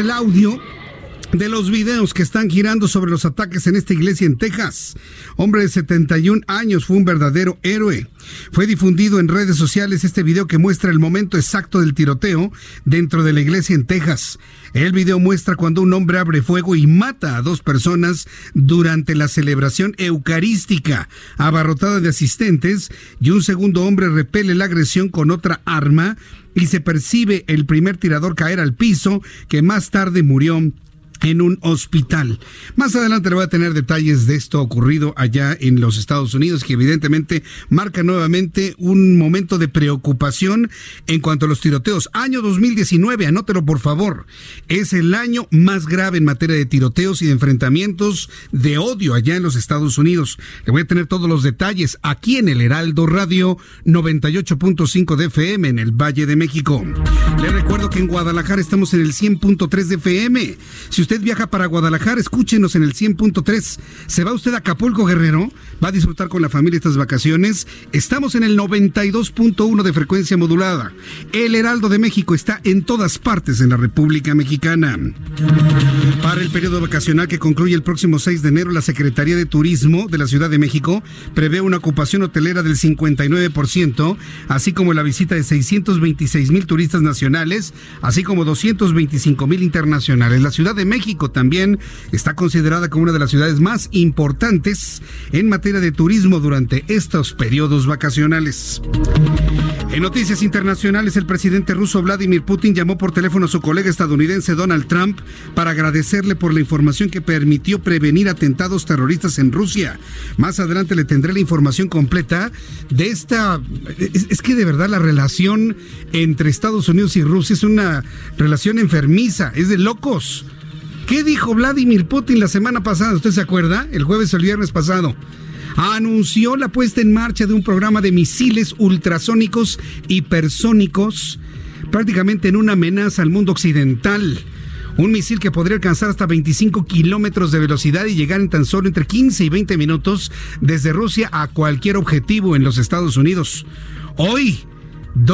El audio de los videos que están girando sobre los ataques en esta iglesia en Texas. Hombre de 71 años fue un verdadero héroe. Fue difundido en redes sociales este video que muestra el momento exacto del tiroteo dentro de la iglesia en Texas. El video muestra cuando un hombre abre fuego y mata a dos personas durante la celebración eucarística, abarrotada de asistentes, y un segundo hombre repele la agresión con otra arma y se percibe el primer tirador caer al piso, que más tarde murió en un hospital. Más adelante le voy a tener detalles de esto ocurrido allá en los Estados Unidos, que evidentemente marca nuevamente un momento de preocupación en cuanto a los tiroteos. Año 2019, anótelo por favor, es el año más grave en materia de tiroteos y de enfrentamientos de odio allá en los Estados Unidos. Le voy a tener todos los detalles aquí en el Heraldo Radio 98.5 de FM en el Valle de México. Le recuerdo que en Guadalajara estamos en el 100.3 de FM. Si usted viaja para Guadalajara, escúchenos en el 100.3. ¿Se va usted a Acapulco, Guerrero? ¿Va a disfrutar con la familia estas vacaciones? Estamos en el 92.1 de frecuencia modulada. El Heraldo de México está en todas partes en la República Mexicana. Para el periodo vacacional que concluye el próximo 6 de enero, la Secretaría de Turismo de la Ciudad de México prevé una ocupación hotelera del 59%, así como la visita de 626 mil turistas nacionales, así como 225 mil internacionales. La Ciudad de México también está considerada como una de las ciudades más importantes en materia de turismo durante estos periodos vacacionales. En noticias internacionales, el presidente ruso Vladimir Putin llamó por teléfono a su colega estadounidense Donald Trump para agradecerle por la información que permitió prevenir atentados terroristas en Rusia. Más adelante le tendré la información completa de esta... Es, es que de verdad la relación entre Estados Unidos y Rusia es una relación enfermiza, es de locos. ¿Qué dijo Vladimir Putin la semana pasada? ¿Usted se acuerda? El jueves o el viernes pasado anunció la puesta en marcha de un programa de misiles ultrasónicos hipersónicos, prácticamente en una amenaza al mundo occidental. Un misil que podría alcanzar hasta 25 kilómetros de velocidad y llegar en tan solo entre 15 y 20 minutos desde Rusia a cualquier objetivo en los Estados Unidos. Hoy,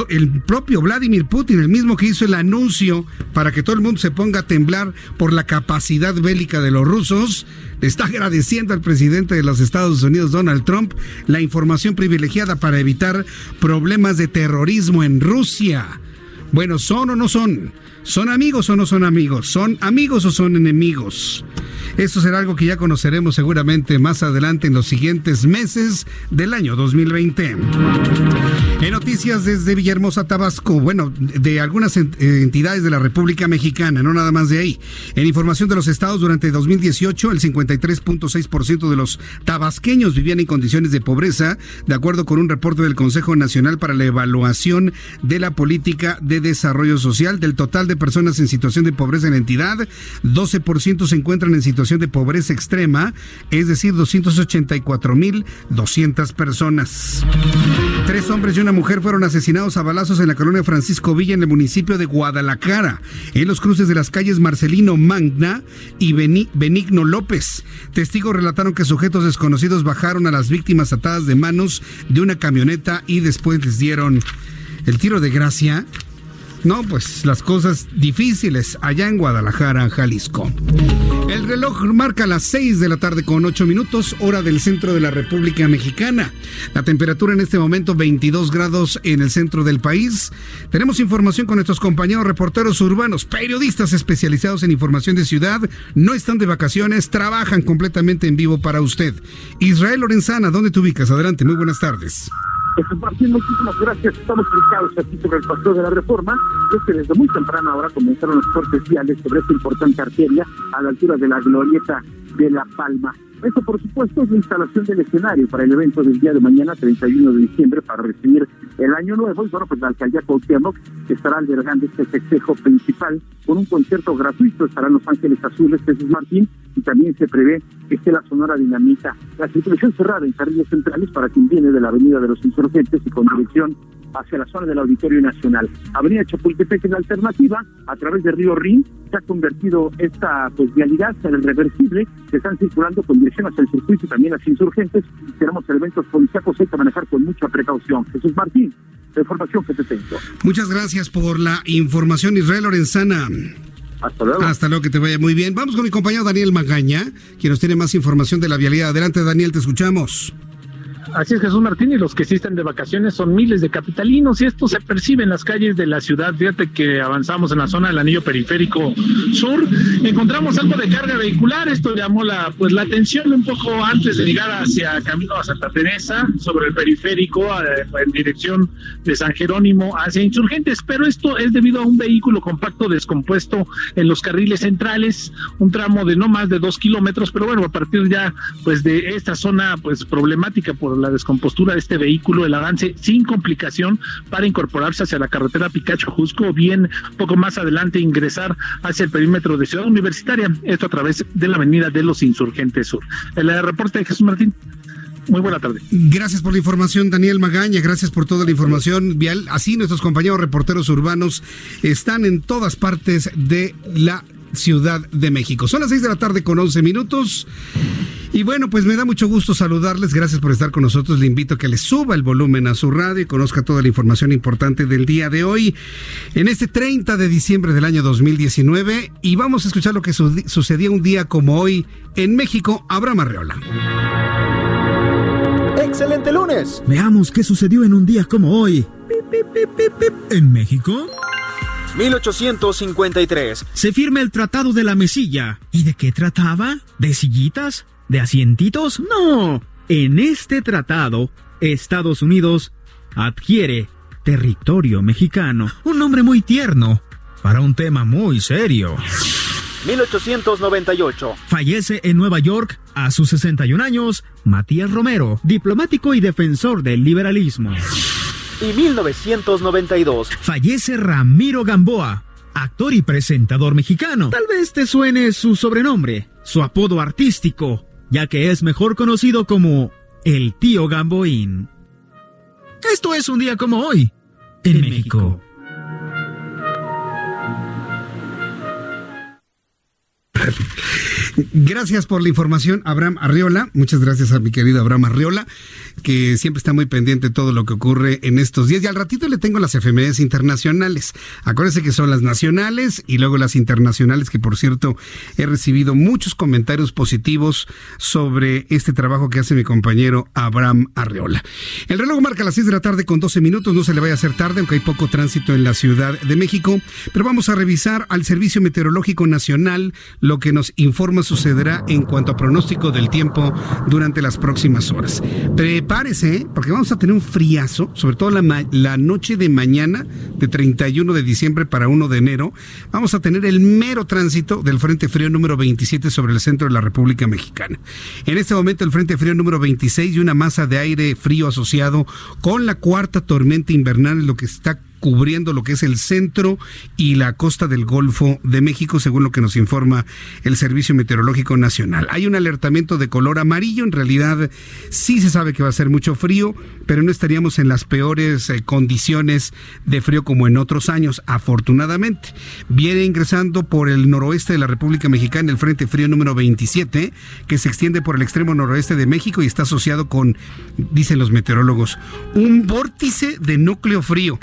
el propio Vladimir Putin, el mismo que hizo el anuncio para que todo el mundo se ponga a temblar por la capacidad bélica de los rusos, le está agradeciendo al presidente de los Estados Unidos, Donald Trump, la información privilegiada para evitar problemas de terrorismo en Rusia. Bueno, ¿son o no son? ¿Son amigos o no son amigos? ¿Son amigos o son enemigos? Esto será algo que ya conoceremos seguramente más adelante en los siguientes meses del año 2020. En noticias desde Villahermosa, Tabasco, bueno, de algunas entidades de la República Mexicana, no nada más de ahí. En información de los estados, durante 2018, el 53.6% de los tabasqueños vivían en condiciones de pobreza, de acuerdo con un reporte del Consejo Nacional para la Evaluación de la Política de Desarrollo Social. Del total de personas en situación de pobreza en la entidad, 12% se encuentran en situación de pobreza extrema, es decir, 284.200 personas. Tres hombres y una mujer fueron asesinados a balazos en la colonia Francisco Villa en el municipio de Guadalajara, en los cruces de las calles Marcelino Magna y Benigno López. Testigos relataron que sujetos desconocidos bajaron a las víctimas atadas de manos de una camioneta y después les dieron el tiro de gracia No, pues las cosas difíciles allá en Guadalajara, Jalisco. El reloj marca las 6 de la tarde con 8 minutos, hora del centro de la República Mexicana. La temperatura en este momento 22 grados en el centro del país. Tenemos información con nuestros compañeros reporteros urbanos, periodistas especializados en información de ciudad. No están de vacaciones, trabajan completamente en vivo para usted. Israel Lorenzana, ¿dónde te ubicas? Adelante, muy buenas tardes. Martín, muchísimas gracias. Estamos ubicados aquí sobre el paseo de la reforma. Es que desde muy temprano ahora comenzaron los cortes viales sobre esta importante arteria a la altura de la glorieta de La Palma. Esto, por supuesto, es la instalación del escenario para el evento del día de mañana, 31 de diciembre, para recibir el Año Nuevo. Y bueno, pues la alcaldía Cuauhtémoc estará albergando este festejo principal con un concierto gratuito. Estarán Los Ángeles Azules, Jesús Martín, y también se prevé que esté la Sonora Dinamita. La circulación cerrada en carriles centrales para quien viene de la Avenida de los Insurgentes y con dirección hacia la zona del Auditorio Nacional. Avenida Chapultepec en alternativa, a través de Río Rin, se ha convertido esta pues, vialidad en el reversible, se están circulando con dirección hacia el circuito y también las insurgentes. Tenemos elementos policíacos, hay que manejar con mucha precaución. Jesús Martín, la información que te tengo. Muchas gracias por la información, Israel Lorenzana. Hasta luego. Hasta luego, que te vaya muy bien. Vamos con mi compañero Daniel Magaña, quien nos tiene más información de la vialidad. Adelante, Daniel, te escuchamos. Así es, Jesús Martín, y los que están de vacaciones son miles de capitalinos, y esto se percibe en las calles de la ciudad. Fíjate que avanzamos en la zona del anillo periférico sur, encontramos algo de carga vehicular, esto llamó la, pues, la atención un poco antes de llegar hacia camino a Santa Teresa, sobre el periférico, eh, en dirección de San Jerónimo hacia Insurgentes, pero esto es debido a un vehículo compacto descompuesto en los carriles centrales, un tramo de no más de dos kilómetros, pero bueno, a partir ya pues de esta zona pues problemática por la descompostura de este vehículo, el avance sin complicación para incorporarse hacia la carretera Picacho-Jusco o bien poco más adelante ingresar hacia el perímetro de Ciudad Universitaria, esto a través de la avenida de los Insurgentes Sur. El reporte de Jesús Martín. Muy buena tarde. Gracias por la información, Daniel Magaña. Gracias por toda la información vial. Así nuestros compañeros reporteros urbanos están en todas partes de la Ciudad de México. Son las 6 de la tarde con 11 minutos. Y bueno, pues me da mucho gusto saludarles. Gracias por estar con nosotros. Le invito a que le suba el volumen a su radio y conozca toda la información importante del día de hoy, en este 30 de diciembre del año 2019. Y vamos a escuchar lo que sucedía un día como hoy en México. Abraham Arreola. ¡Excelente lunes! Veamos qué sucedió en un día como hoy. ¿En México? 1853. Se firma el Tratado de la Mesilla. ¿Y de qué trataba? ¿De sillitas? ¿De asientitos? No. En este tratado, Estados Unidos adquiere territorio mexicano. Un nombre muy tierno para un tema muy serio. 1898. Fallece en Nueva York a sus 61 años Matías Romero, diplomático y defensor del liberalismo y 1992. Fallece Ramiro Gamboa, actor y presentador mexicano. Tal vez te suene su sobrenombre, su apodo artístico, ya que es mejor conocido como el tío Gamboín. Esto es un día como hoy, en, México. Gracias por la información, Abraham Arriola. Muchas gracias a mi querido Abraham Arriola que siempre está muy pendiente todo lo que ocurre en estos días. Y al ratito le tengo las efemérides internacionales. Acuérdense que son las nacionales y luego las internacionales, que por cierto he recibido muchos comentarios positivos sobre este trabajo que hace mi compañero Abraham Arreola. El reloj marca las 6 de la tarde con 12 minutos, no se le vaya a hacer tarde, aunque hay poco tránsito en la Ciudad de México, pero vamos a revisar al Servicio Meteorológico Nacional lo que nos informa sucederá en cuanto a pronóstico del tiempo durante las próximas horas prepárese, porque vamos a tener un friazo, sobre todo la, la noche de mañana, de 31 de diciembre para 1 de enero. Vamos a tener el mero tránsito del Frente Frío número 27 sobre el centro de la República Mexicana. En este momento, el Frente Frío número 26 y una masa de aire frío asociado con la cuarta tormenta invernal, lo que está cubriendo lo que es el centro y la costa del Golfo de México, según lo que nos informa el Servicio Meteorológico Nacional. Hay un alertamiento de color amarillo, en realidad sí se sabe que va a ser mucho frío, pero no estaríamos en las peores eh, condiciones de frío como en otros años, afortunadamente. Viene ingresando por el noroeste de la República Mexicana el Frente Frío número 27, que se extiende por el extremo noroeste de México y está asociado con, dicen los meteorólogos, un vórtice de núcleo frío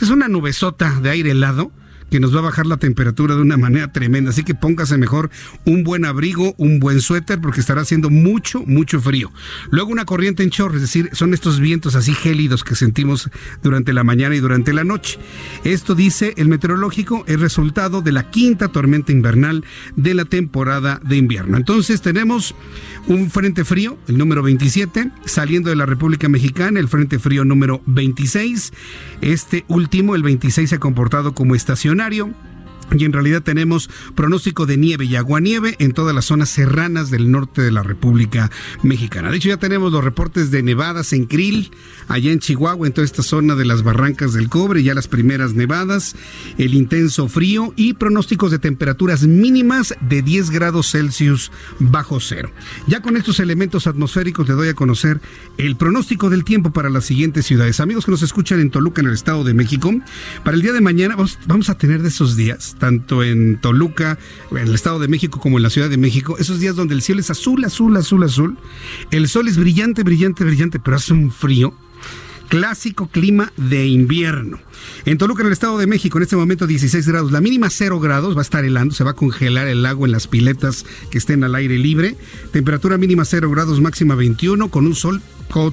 Es una nubesota de aire helado que nos va a bajar la temperatura de una manera tremenda. Así que póngase mejor un buen abrigo, un buen suéter, porque estará haciendo mucho, mucho frío. Luego una corriente en chorro, es decir, son estos vientos así gélidos que sentimos durante la mañana y durante la noche. Esto dice el meteorológico, es resultado de la quinta tormenta invernal de la temporada de invierno. Entonces tenemos un frente frío, el número 27, saliendo de la República Mexicana, el frente frío número 26. Este último, el 26, se ha comportado como estacionario y en realidad tenemos pronóstico de nieve y aguanieve en todas las zonas serranas del norte de la República Mexicana. De hecho, ya tenemos los reportes de nevadas en Krill, allá en Chihuahua, en toda esta zona de las barrancas del cobre, ya las primeras nevadas, el intenso frío y pronósticos de temperaturas mínimas de 10 grados Celsius bajo cero. Ya con estos elementos atmosféricos le doy a conocer el pronóstico del tiempo para las siguientes ciudades. Amigos que nos escuchan en Toluca, en el Estado de México, para el día de mañana vamos a tener de esos días tanto en Toluca, en el Estado de México como en la Ciudad de México, esos días donde el cielo es azul, azul, azul, azul, el sol es brillante, brillante, brillante, pero hace un frío clásico clima de invierno. En Toluca, en el Estado de México, en este momento 16 grados, la mínima 0 grados, va a estar helando, se va a congelar el agua en las piletas que estén al aire libre. Temperatura mínima 0 grados, máxima 21, con un sol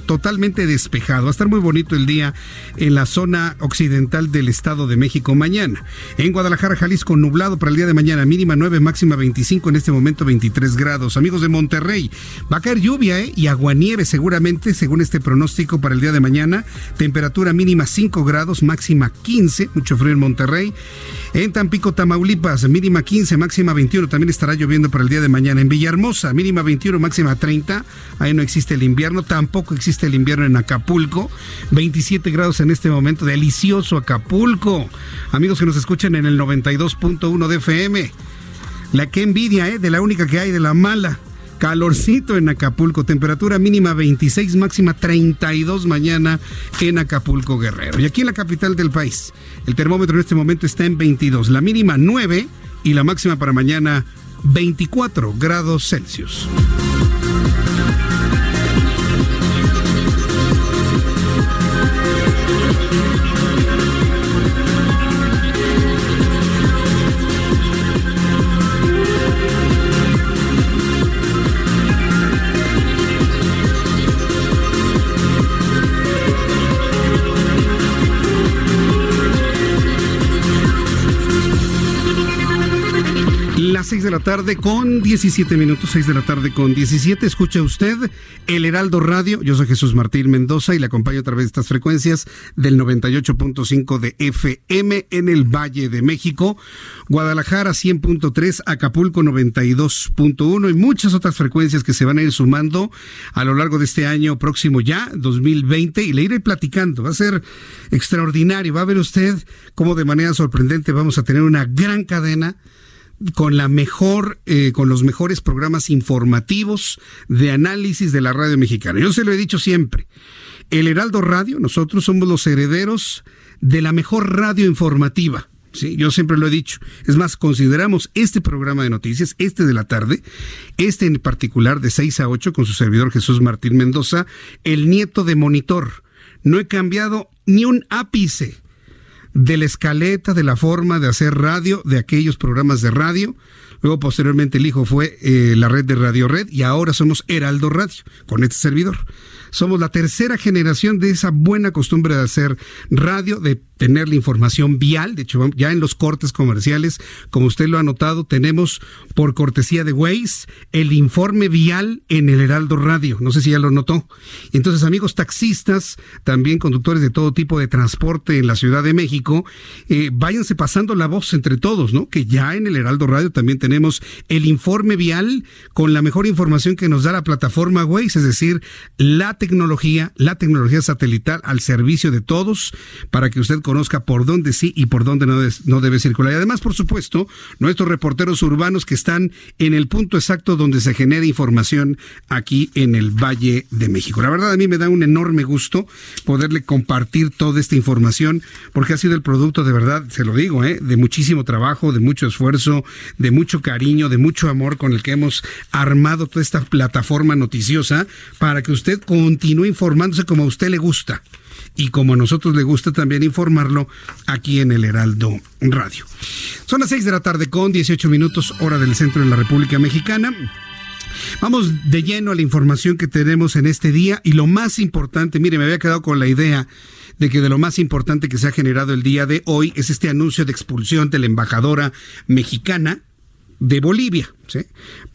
totalmente despejado. Va a estar muy bonito el día en la zona occidental del Estado de México mañana. En Guadalajara, Jalisco, nublado para el día de mañana, mínima 9, máxima 25, en este momento 23 grados. Amigos de Monterrey, va a caer lluvia ¿eh? y aguanieve seguramente, según este pronóstico para el día de mañana. Temperatura mínima 5 grados, máxima 15, mucho frío en Monterrey. En Tampico, Tamaulipas, mínima 15, máxima 21, también estará lloviendo para el día de mañana. En Villahermosa, mínima 21, máxima 30, ahí no existe el invierno, tampoco existe el invierno en Acapulco. 27 grados en este momento, delicioso Acapulco. Amigos que nos escuchan en el 92.1 de FM. La que envidia, ¿eh? De la única que hay, de la mala. Calorcito en Acapulco, temperatura mínima 26, máxima 32 mañana en Acapulco Guerrero. Y aquí en la capital del país, el termómetro en este momento está en 22, la mínima 9 y la máxima para mañana 24 grados Celsius. 6 de la tarde con 17 minutos, 6 de la tarde con 17. Escucha usted el Heraldo Radio. Yo soy Jesús Martín Mendoza y le acompaño a través de estas frecuencias del 98.5 de FM en el Valle de México, Guadalajara 100.3, Acapulco 92.1 y muchas otras frecuencias que se van a ir sumando a lo largo de este año próximo ya, 2020, y le iré platicando. Va a ser extraordinario. Va a ver usted cómo de manera sorprendente vamos a tener una gran cadena con la mejor, eh, con los mejores programas informativos de análisis de la radio mexicana. Yo se lo he dicho siempre. El Heraldo Radio, nosotros somos los herederos de la mejor radio informativa. Sí, yo siempre lo he dicho. Es más, consideramos este programa de noticias, este de la tarde, este en particular de 6 a 8 con su servidor Jesús Martín Mendoza, el nieto de monitor. No he cambiado ni un ápice de la escaleta, de la forma de hacer radio, de aquellos programas de radio. Luego, posteriormente, el hijo fue eh, la red de Radio Red y ahora somos Heraldo Radio con este servidor. Somos la tercera generación de esa buena costumbre de hacer radio, de tener la información vial. De hecho, ya en los cortes comerciales, como usted lo ha notado, tenemos por cortesía de Waze el informe vial en el Heraldo Radio. No sé si ya lo notó. Entonces, amigos taxistas, también conductores de todo tipo de transporte en la Ciudad de México, eh, váyanse pasando la voz entre todos, ¿no? Que ya en el Heraldo Radio también tenemos el informe vial con la mejor información que nos da la plataforma Waze, es decir, la tecnología, la tecnología satelital al servicio de todos para que usted conozca por dónde sí y por dónde no, debe circular. Y además, por supuesto, nuestros reporteros urbanos que están en el punto exacto donde se genera información aquí en el Valle de México. La verdad, a mí me da un enorme gusto poderle compartir toda esta información porque ha sido el producto de verdad, se lo digo, ¿eh? de muchísimo trabajo, de mucho esfuerzo, de mucho cariño, de mucho amor con el que hemos armado toda esta plataforma noticiosa para que usted con continúe informándose como a usted le gusta y como a nosotros le gusta también informarlo aquí en el Heraldo Radio. Son las 6 de la tarde con 18 minutos hora del centro de la República Mexicana. Vamos de lleno a la información que tenemos en este día y lo más importante, mire, me había quedado con la idea de que de lo más importante que se ha generado el día de hoy es este anuncio de expulsión de la embajadora mexicana de Bolivia.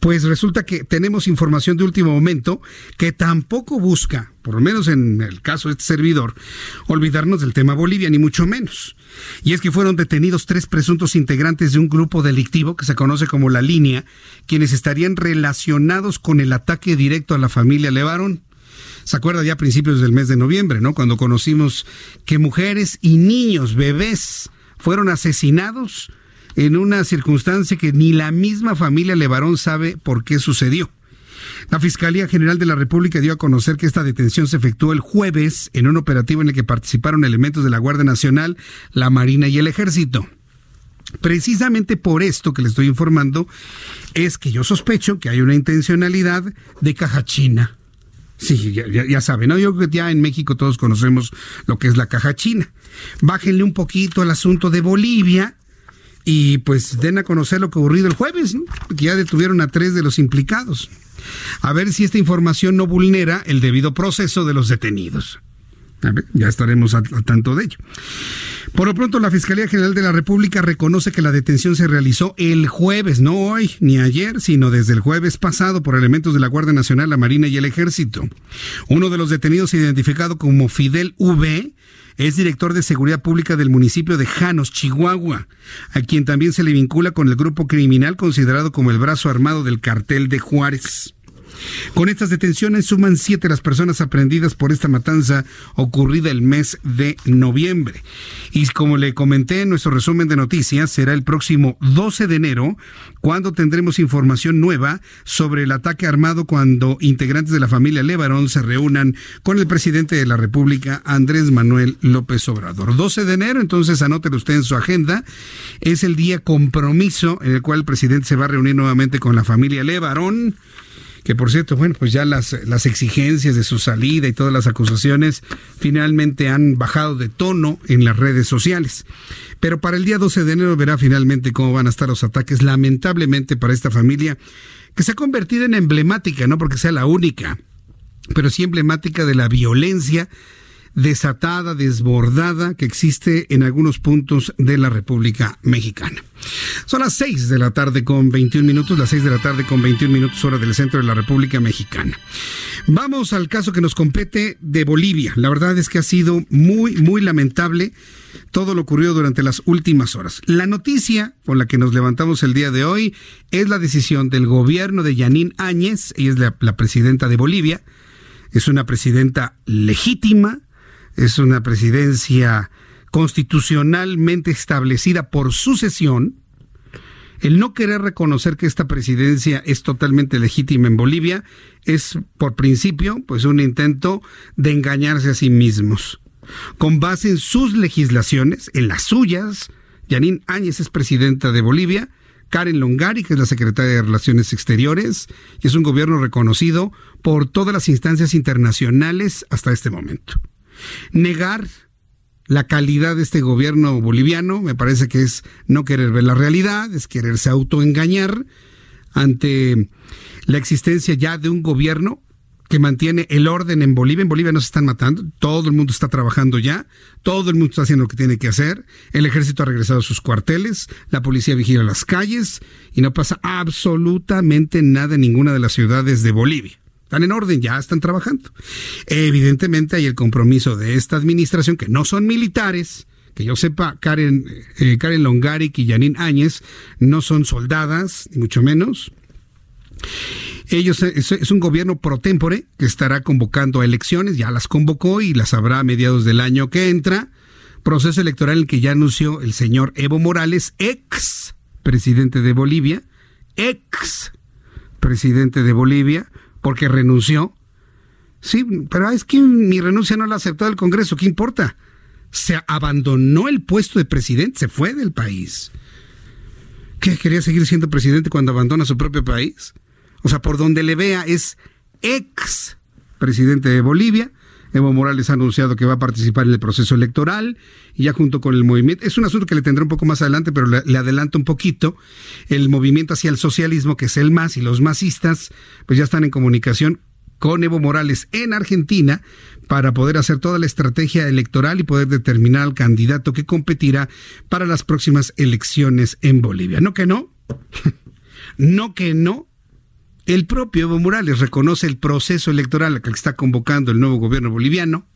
Pues resulta que tenemos información de último momento que tampoco busca, por lo menos en el caso de este servidor, olvidarnos del tema Bolivia, ni mucho menos. Y es que fueron detenidos tres presuntos integrantes de un grupo delictivo que se conoce como La Línea, quienes estarían relacionados con el ataque directo a la familia Levarón. Se acuerda ya a principios del mes de noviembre, ¿no? Cuando conocimos que mujeres y niños, bebés, fueron asesinados en una circunstancia que ni la misma familia Levarón sabe por qué sucedió. La Fiscalía General de la República dio a conocer que esta detención se efectuó el jueves en un operativo en el que participaron elementos de la Guardia Nacional, la Marina y el Ejército. Precisamente por esto que le estoy informando es que yo sospecho que hay una intencionalidad de caja china. Sí, ya, saben, ¿no? Yo creo que ya en México todos conocemos lo que es la caja china. Bájenle un poquito al asunto de Bolivia y pues den a conocer lo que ocurrido el jueves, que ya detuvieron a tres de los implicados. A ver si esta información no vulnera el debido proceso de los detenidos. ya estaremos al tanto de ello. Por lo pronto, la Fiscalía General de la República reconoce que la detención se realizó el jueves, no hoy ni ayer, sino desde el jueves pasado por elementos de la Guardia Nacional, la Marina y el Ejército. Uno de los detenidos, identificado como Fidel V, es director de seguridad pública del municipio de Janos, Chihuahua, a quien también se le vincula con el grupo criminal considerado como el brazo armado del cartel de Juárez. Con estas detenciones suman siete las personas aprendidas por esta matanza ocurrida el mes de noviembre. Y como le comenté en nuestro resumen de noticias, será el próximo 12 de enero cuando tendremos información nueva sobre el ataque armado cuando integrantes de la familia Levarón se reúnan con el presidente de la República, Andrés Manuel López Obrador. 12 de enero, entonces anótelo usted en su agenda, es el día compromiso en el cual el presidente se va a reunir nuevamente con la familia Levarón que por cierto, bueno, pues ya las, las exigencias de su salida y todas las acusaciones finalmente han bajado de tono en las redes sociales. Pero para el día 12 de enero verá finalmente cómo van a estar los ataques, lamentablemente para esta familia, que se ha convertido en emblemática, no porque sea la única, pero sí emblemática de la violencia desatada, desbordada que existe en algunos puntos de la República Mexicana. Son las 6 de la tarde con 21 minutos, las 6 de la tarde con 21 minutos hora del centro de la República Mexicana. Vamos al caso que nos compete de Bolivia. La verdad es que ha sido muy, muy lamentable todo lo ocurrido durante las últimas horas. La noticia con la que nos levantamos el día de hoy es la decisión del gobierno de Yanín Áñez, ella es la, la presidenta de Bolivia, es una presidenta legítima, es una presidencia constitucionalmente establecida por sucesión, el no querer reconocer que esta presidencia es totalmente legítima en Bolivia es, por principio, pues un intento de engañarse a sí mismos. Con base en sus legislaciones, en las suyas, Yanín Áñez es presidenta de Bolivia, Karen Longari, que es la secretaria de Relaciones Exteriores, y es un gobierno reconocido por todas las instancias internacionales hasta este momento. Negar la calidad de este gobierno boliviano me parece que es no querer ver la realidad, es quererse autoengañar ante la existencia ya de un gobierno que mantiene el orden en Bolivia. En Bolivia no se están matando, todo el mundo está trabajando ya, todo el mundo está haciendo lo que tiene que hacer, el ejército ha regresado a sus cuarteles, la policía vigila las calles y no pasa absolutamente nada en ninguna de las ciudades de Bolivia. Están en orden, ya están trabajando. Evidentemente hay el compromiso de esta administración, que no son militares, que yo sepa, Karen, eh, Karen Longaric y Janine Áñez no son soldadas, ni mucho menos. Ellos es, es, un gobierno pro tempore que estará convocando elecciones, ya las convocó y las habrá a mediados del año que entra. Proceso electoral que ya anunció el señor Evo Morales, ex presidente de Bolivia, ex presidente de Bolivia, porque renunció. Sí, pero es que mi renuncia no la ha aceptado el Congreso, ¿qué importa? Se abandonó el puesto de presidente, se fue del país. ¿Qué quería seguir siendo presidente cuando abandona su propio país? O sea, por donde le vea es ex presidente de Bolivia, Evo Morales ha anunciado que va a participar en el proceso electoral y ya junto con el movimiento, es un asunto que le tendré un poco más adelante, pero le, adelanto un poquito, el movimiento hacia el socialismo, que es el MAS y los masistas, pues ya están en comunicación con Evo Morales en Argentina para poder hacer toda la estrategia electoral y poder determinar al candidato que competirá para las próximas elecciones en Bolivia. No que no, no que no, el propio Evo Morales reconoce el proceso electoral al que está convocando el nuevo gobierno boliviano.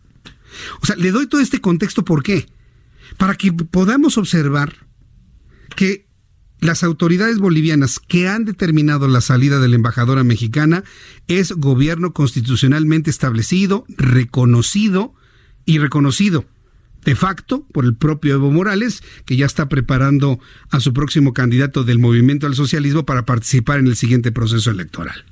O sea, le doy todo este contexto, ¿por qué? Para que podamos observar que las autoridades bolivianas que han determinado la salida de la embajadora mexicana es gobierno constitucionalmente establecido, reconocido y reconocido de facto por el propio Evo Morales, que ya está preparando a su próximo candidato del movimiento al socialismo para participar en el siguiente proceso electoral.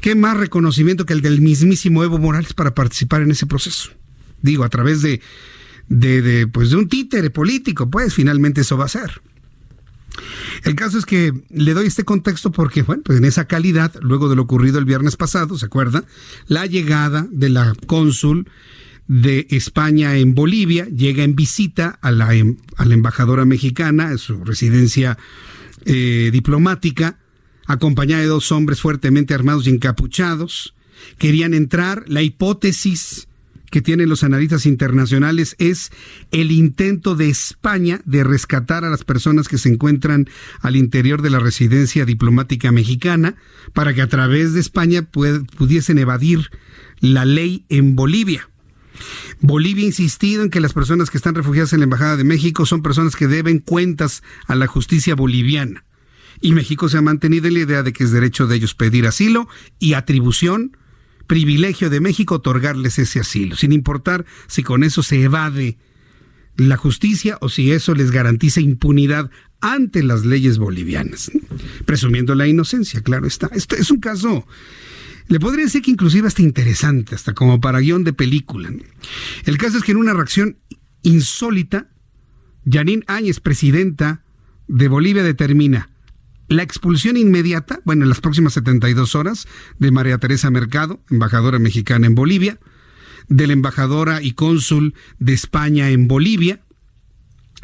¿Qué más reconocimiento que el del mismísimo Evo Morales para participar en ese proceso? Digo, a través de, de, pues de un títere político, pues finalmente eso va a ser. El caso es que le doy este contexto porque, bueno, pues en esa calidad, luego de lo ocurrido el viernes pasado, ¿se acuerda? La llegada de la cónsul de España en Bolivia, llega en visita a la, em, a la embajadora mexicana, a su residencia eh, diplomática, acompañada de dos hombres fuertemente armados y encapuchados. Querían entrar, la hipótesis que tienen los analistas internacionales es el intento de España de rescatar a las personas que se encuentran al interior de la residencia diplomática mexicana para que a través de España pudiesen evadir la ley en Bolivia. Bolivia ha insistido en que las personas que están refugiadas en la Embajada de México son personas que deben cuentas a la justicia boliviana. Y México se ha mantenido en la idea de que es derecho de ellos pedir asilo y atribución, privilegio de México otorgarles ese asilo, sin importar si con eso se evade la justicia o si eso les garantiza impunidad ante las leyes bolivianas, presumiendo la inocencia, claro está. Es un caso le podría decir que inclusive hasta interesante, hasta como para guion de película. El caso es que en una reacción insólita, Janine Áñez, presidenta de Bolivia, determina la expulsión inmediata, bueno, en las próximas 72 horas, de María Teresa Mercado, embajadora mexicana en Bolivia, de la embajadora y cónsul de España en Bolivia,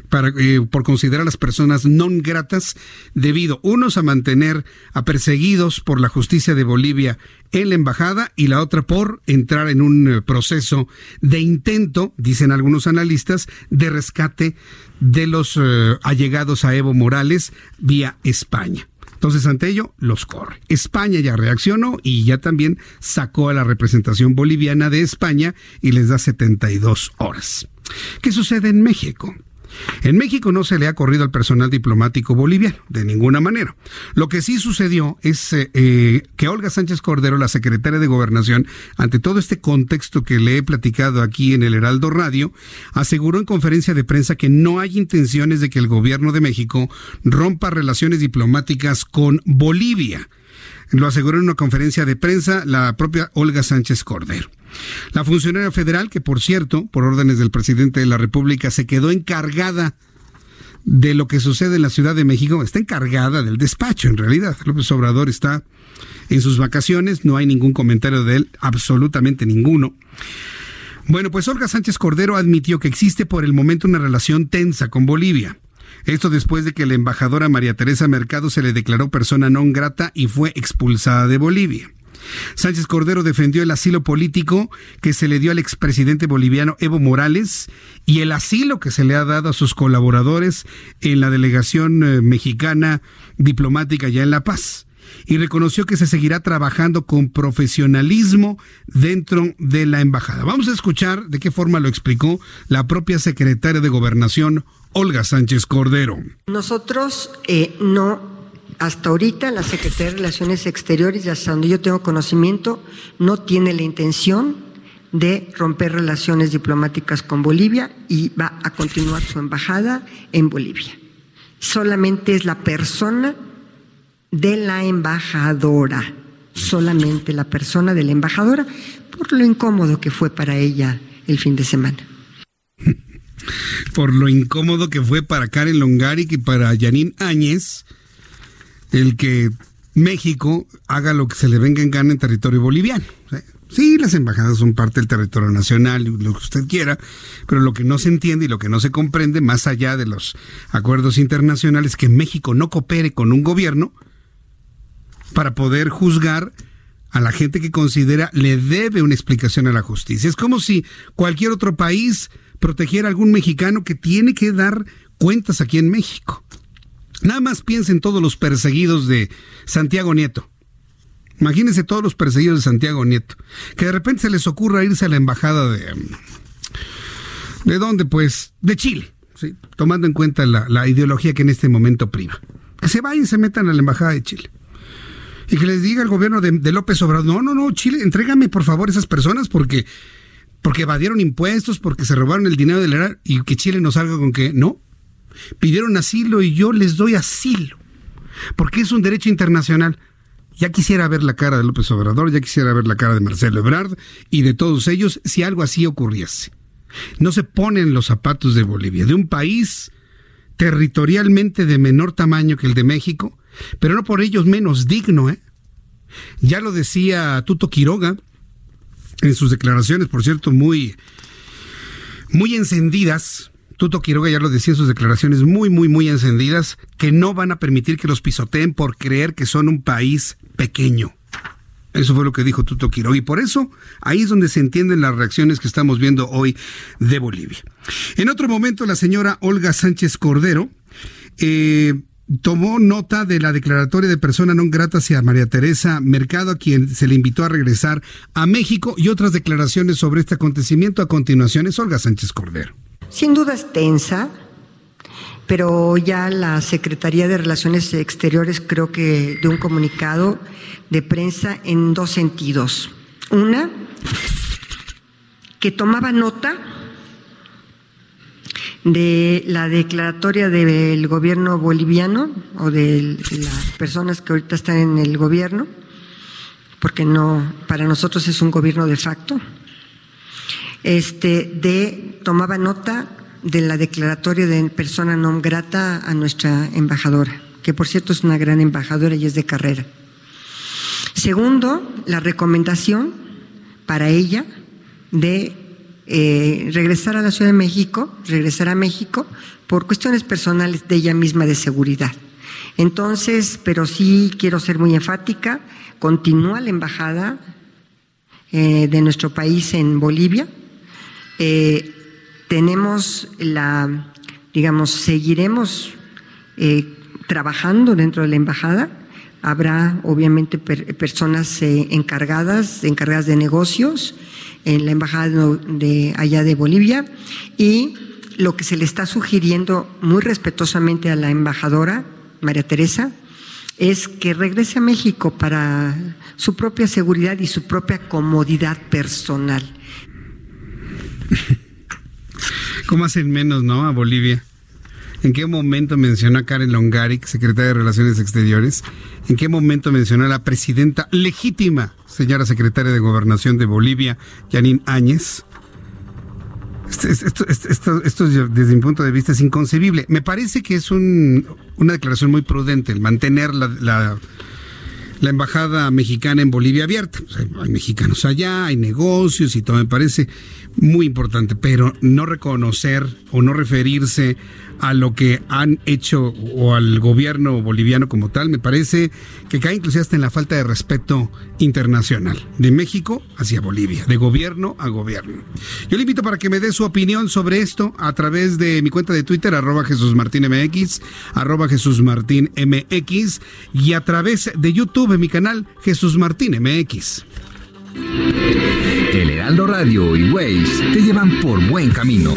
para, eh, por considerar a las personas no gratas debido, unos, a mantener a perseguidos por la justicia de Bolivia en la embajada y la otra por entrar en un eh, proceso de intento, dicen algunos analistas, de rescate de los eh, allegados a Evo Morales vía España. Entonces, ante ello, los corre. España ya reaccionó y ya también sacó a la representación boliviana de España y les da 72 horas. ¿Qué sucede en México? En México no se le ha corrido al personal diplomático boliviano, de ninguna manera. Lo que sí sucedió es eh, eh, que Olga Sánchez Cordero, la secretaria de Gobernación, ante todo este contexto que le he platicado aquí en el Heraldo Radio, aseguró en conferencia de prensa que no hay intenciones de que el gobierno de México rompa relaciones diplomáticas con Bolivia. Lo aseguró en una conferencia de prensa la propia Olga Sánchez Cordero. La funcionaria federal, que por cierto, por órdenes del presidente de la República, se quedó encargada de lo que sucede en la Ciudad de México, está encargada del despacho en realidad. López Obrador está en sus vacaciones, no hay ningún comentario de él, absolutamente ninguno. Bueno, pues Olga Sánchez Cordero admitió que existe por el momento una relación tensa con Bolivia. Esto después de que la embajadora María Teresa Mercado se le declaró persona non grata y fue expulsada de Bolivia. Sánchez Cordero defendió el asilo político que se le dio al expresidente boliviano Evo Morales y el asilo que se le ha dado a sus colaboradores en la delegación eh, mexicana diplomática ya en La Paz y reconoció que se seguirá trabajando con profesionalismo dentro de la embajada. Vamos a escuchar de qué forma lo explicó la propia secretaria de Gobernación, Olga Sánchez Cordero. Nosotros eh, no hasta ahorita la Secretaría de Relaciones Exteriores, hasta donde yo tengo conocimiento, no tiene la intención de romper relaciones diplomáticas con Bolivia y va a continuar su embajada en Bolivia. Solamente es la persona de la embajadora, solamente la persona de la embajadora, por lo incómodo que fue para ella el fin de semana. por lo incómodo que fue para Karen Longari y para Janine Áñez, el que México haga lo que se le venga en gana en territorio boliviano. Sí, las embajadas son parte del territorio nacional, lo que usted quiera, pero lo que no se entiende y lo que no se comprende, más allá de los acuerdos internacionales, que México no coopere con un gobierno para poder juzgar a la gente que considera le debe una explicación a la justicia. Es como si cualquier otro país protegiera a algún mexicano que tiene que dar cuentas aquí en México. Nada más piensen todos los perseguidos de Santiago Nieto. Imagínense todos los perseguidos de Santiago Nieto. Que de repente se les ocurra irse a la embajada de... ¿De dónde? Pues de Chile, ¿sí? tomando en cuenta la, ideología que en este momento priva. Que se vayan y se metan a la embajada de Chile. Y que les diga al gobierno de, López Obrador, no, no, no, Chile, entrégame por favor esas personas porque, porque evadieron impuestos, porque se robaron el dinero del erario y que Chile nos salga con que no. Pidieron asilo y yo les doy asilo. Porque es un derecho internacional. Ya quisiera ver la cara de López Obrador, ya quisiera ver la cara de Marcelo Ebrard y de todos ellos si algo así ocurriese. No se ponen los zapatos de Bolivia, de un país territorialmente de menor tamaño que el de México, pero no por ellos menos digno, ¿eh? Ya lo decía Tuto Quiroga en sus declaraciones, por cierto, muy, muy encendidas. Tuto Quiroga ya lo decía en sus declaraciones muy, muy, muy encendidas, que no van a permitir que los pisoteen por creer que son un país pequeño. Eso fue lo que dijo Tuto Quiroga. Y por eso ahí es donde se entienden las reacciones que estamos viendo hoy de Bolivia. En otro momento, la señora Olga Sánchez Cordero eh, tomó nota de la declaratoria de persona non grata hacia María Teresa Mercado, a quien se le invitó a regresar a México, y otras declaraciones sobre este acontecimiento. A continuación es Olga Sánchez Cordero. Sin duda es tensa, pero ya la Secretaría de Relaciones Exteriores creo que de un comunicado de prensa en dos sentidos. Una, que tomaba nota de la declaratoria del gobierno boliviano o de las personas que ahorita están en el gobierno, porque no, para nosotros es un gobierno de facto, este, de tomaba nota de la declaratoria de persona non grata a nuestra embajadora, que por cierto es una gran embajadora y es de carrera. Segundo, la recomendación para ella de eh, regresar a la Ciudad de México, regresar a México por cuestiones personales de ella misma de seguridad. Entonces, pero sí quiero ser muy enfática, continúa la embajada eh, de nuestro país en Bolivia. Eh, tenemos la, digamos, seguiremos eh, trabajando dentro de la embajada. Habrá obviamente personas eh, encargadas, encargadas de negocios en la embajada de allá de Bolivia y lo que se le está sugiriendo muy respetuosamente a la embajadora María Teresa es que regrese a México para su propia seguridad y su propia comodidad personal. ¿Cómo hacen menos, no? A Bolivia. ¿En qué momento mencionó a Karen Longaric, secretaria de Relaciones Exteriores? ¿En qué momento mencionó a la presidenta legítima, señora secretaria de Gobernación de Bolivia, Janine Áñez? Esto, desde mi punto de vista es inconcebible. Me parece que es una declaración muy prudente el mantener la, embajada mexicana en Bolivia abierta. hay mexicanos allá, hay negocios y todo. Me parece muy importante, pero no reconocer o no referirse a lo que han hecho o al gobierno boliviano como tal, me parece que cae inclusive hasta en la falta de respeto internacional, de México hacia Bolivia, de gobierno a gobierno. Yo le invito para que me dé su opinión sobre esto a través de mi cuenta de Twitter, arroba Jesús Martín arroba Jesús Martín y a través de YouTube en mi canal Jesús Martín MX. El Heraldo Radio y Waze te llevan por buen camino.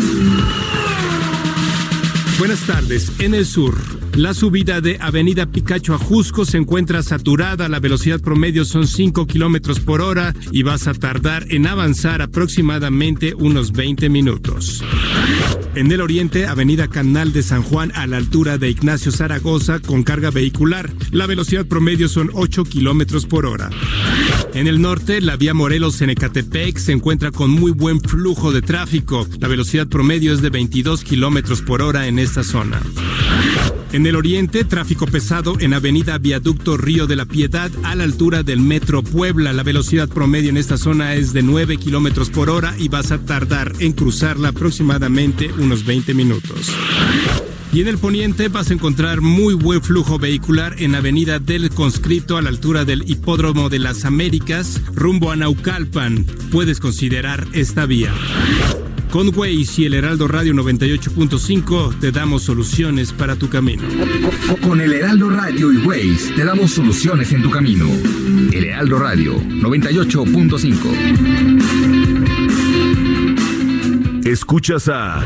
Buenas tardes. En el sur, la subida de Avenida Picacho a Jusco se encuentra saturada. La velocidad promedio son 5 kilómetros por hora y vas a tardar en avanzar aproximadamente unos 20 minutos. En el oriente, Avenida Canal de San Juan a la altura de Ignacio Zaragoza con carga vehicular. La velocidad promedio son 8 kilómetros por hora. En el norte, la vía Morelos en Ecatepec se encuentra con muy buen flujo de tráfico. La velocidad promedio es de 22 kilómetros por hora en esta zona. En el oriente, tráfico pesado en Avenida Viaducto Río de la Piedad a la altura del Metro Puebla. La velocidad promedio en esta zona es de 9 kilómetros por hora y vas a tardar en cruzarla aproximadamente unos 20 minutos. Y en el poniente vas a encontrar muy buen flujo vehicular en Avenida del Conscripto a la altura del Hipódromo de las Américas, rumbo a Naucalpan. Puedes considerar esta vía. Con Waze y el Heraldo Radio 98.5 te damos soluciones para tu camino. Con el Heraldo Radio y Waze te damos soluciones en tu camino. El Heraldo Radio 98.5. Escuchas a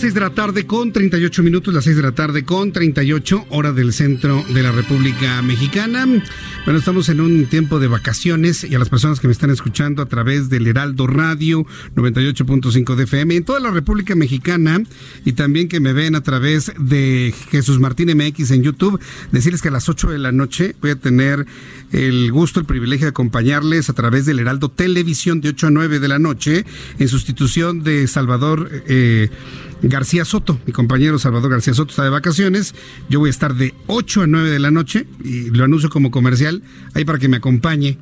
Las 6 de la tarde con 38 minutos, las 6 de la tarde con 38 hora del centro de la República Mexicana. Bueno, estamos en un tiempo de vacaciones y a las personas que me están escuchando a través del Heraldo Radio 98.5 de FM en toda la República Mexicana y también que me ven a través de Jesús Martín MX en YouTube, decirles que a las 8 de la noche voy a tener el gusto, el privilegio de acompañarles a través del Heraldo Televisión de 8 a 9 de la noche en sustitución de Salvador eh, García Soto. Mi compañero Salvador García Soto está de vacaciones. Yo voy a estar de 8 a 9 de la noche y lo anuncio como comercial ahí para que me acompañe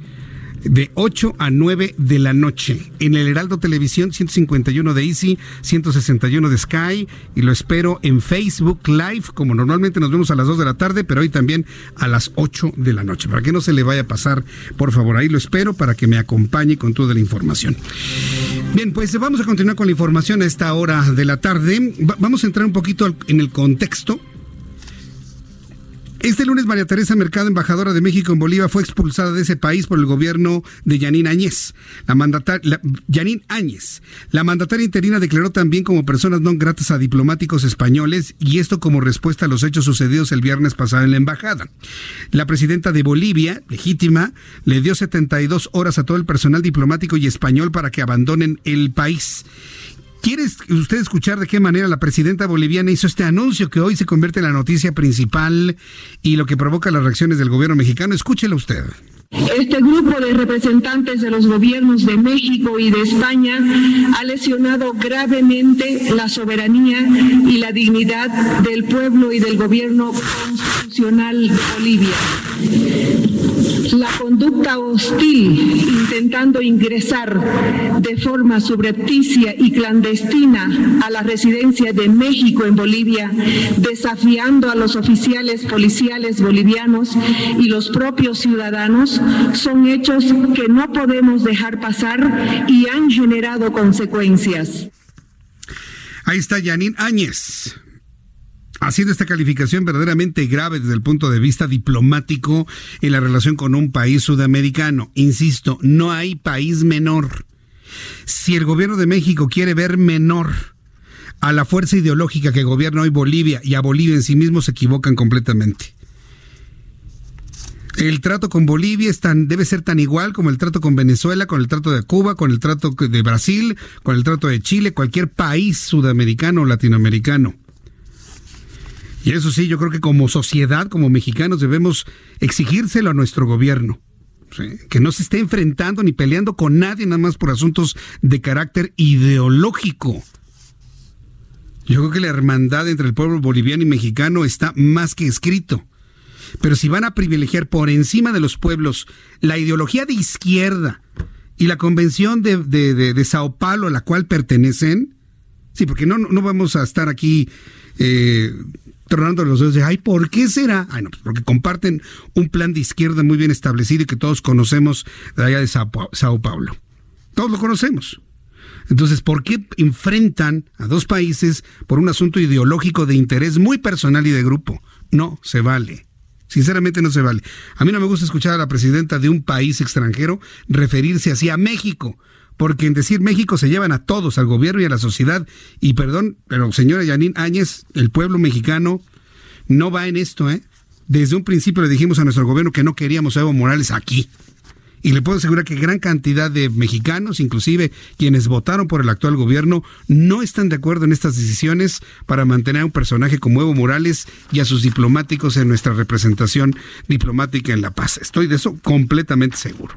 de 8 a 9 de la noche en el Heraldo Televisión 151 de Easy, 161 de Sky y lo espero en Facebook Live como normalmente nos vemos a las 2 de la tarde, pero hoy también a las 8 de la noche. Para que no se le vaya a pasar, por favor, ahí lo espero para que me acompañe con toda la información. Bien, pues vamos a continuar con la información a esta hora de la tarde. vamos a entrar un poquito en el contexto este lunes María Teresa Mercado, embajadora de México en Bolivia, fue expulsada de ese país por el gobierno de Yanín Áñez. La mandataria, Áñez. La mandataria interina declaró también como personas no gratas a diplomáticos españoles y esto como respuesta a los hechos sucedidos el viernes pasado en la embajada. La presidenta de Bolivia, legítima, le dio 72 horas a todo el personal diplomático y español para que abandonen el país. ¿Quiere usted escuchar de qué manera la presidenta boliviana hizo este anuncio que hoy se convierte en la noticia principal y lo que provoca las reacciones del gobierno mexicano? Escúchelo usted. Este grupo de representantes de los gobiernos de México y de España ha lesionado gravemente la soberanía y la dignidad del pueblo y del gobierno constitucional de Bolivia la conducta hostil intentando ingresar de forma subrepticia y clandestina a la residencia de México en Bolivia, desafiando a los oficiales policiales bolivianos y los propios ciudadanos, son hechos que no podemos dejar pasar y han generado consecuencias. Ahí está Yanin Áñez, haciendo esta calificación verdaderamente grave desde el punto de vista diplomático en la relación con un país sudamericano. Insisto, no hay país menor. Si el gobierno de México quiere ver menor a la fuerza ideológica que gobierna hoy Bolivia y a Bolivia en sí mismo, se equivocan completamente. El trato con Bolivia debe ser tan igual como el trato con Venezuela, con el trato de Cuba, con el trato de Brasil, con el trato de Chile, cualquier país sudamericano o latinoamericano. Y eso sí, yo creo que como sociedad, como mexicanos, debemos exigírselo a nuestro gobierno. Que no se esté enfrentando ni peleando con nadie nada más por asuntos de carácter ideológico. Yo creo que la hermandad entre el pueblo boliviano y mexicano está más que escrito. Pero si van a privilegiar por encima de los pueblos la ideología de izquierda y la convención de, de, Sao Paulo a la cual pertenecen, sí, porque no, no vamos a estar aquí eh, tronando los dedos de, ay, ¿por qué será? Ay, no, pues porque comparten un plan de izquierda muy bien establecido y que todos conocemos de allá de Sao, Paulo. Todos lo conocemos. Entonces, ¿por qué enfrentan a dos países por un asunto ideológico de interés muy personal y de grupo? No se vale. Sinceramente no se vale. A mí no me gusta escuchar a la presidenta de un país extranjero referirse así a México, porque en decir México se llevan a todos, al gobierno y a la sociedad. Y perdón, pero señora Yanín Áñez, el pueblo mexicano no va en esto, ¿eh? Desde un principio le dijimos a nuestro gobierno que no queríamos a Evo Morales aquí. Y le puedo asegurar que gran cantidad de mexicanos, inclusive quienes votaron por el actual gobierno, no están de acuerdo en estas decisiones para mantener a un personaje como Evo Morales y a sus diplomáticos en nuestra representación diplomática en La Paz. Estoy de eso completamente seguro.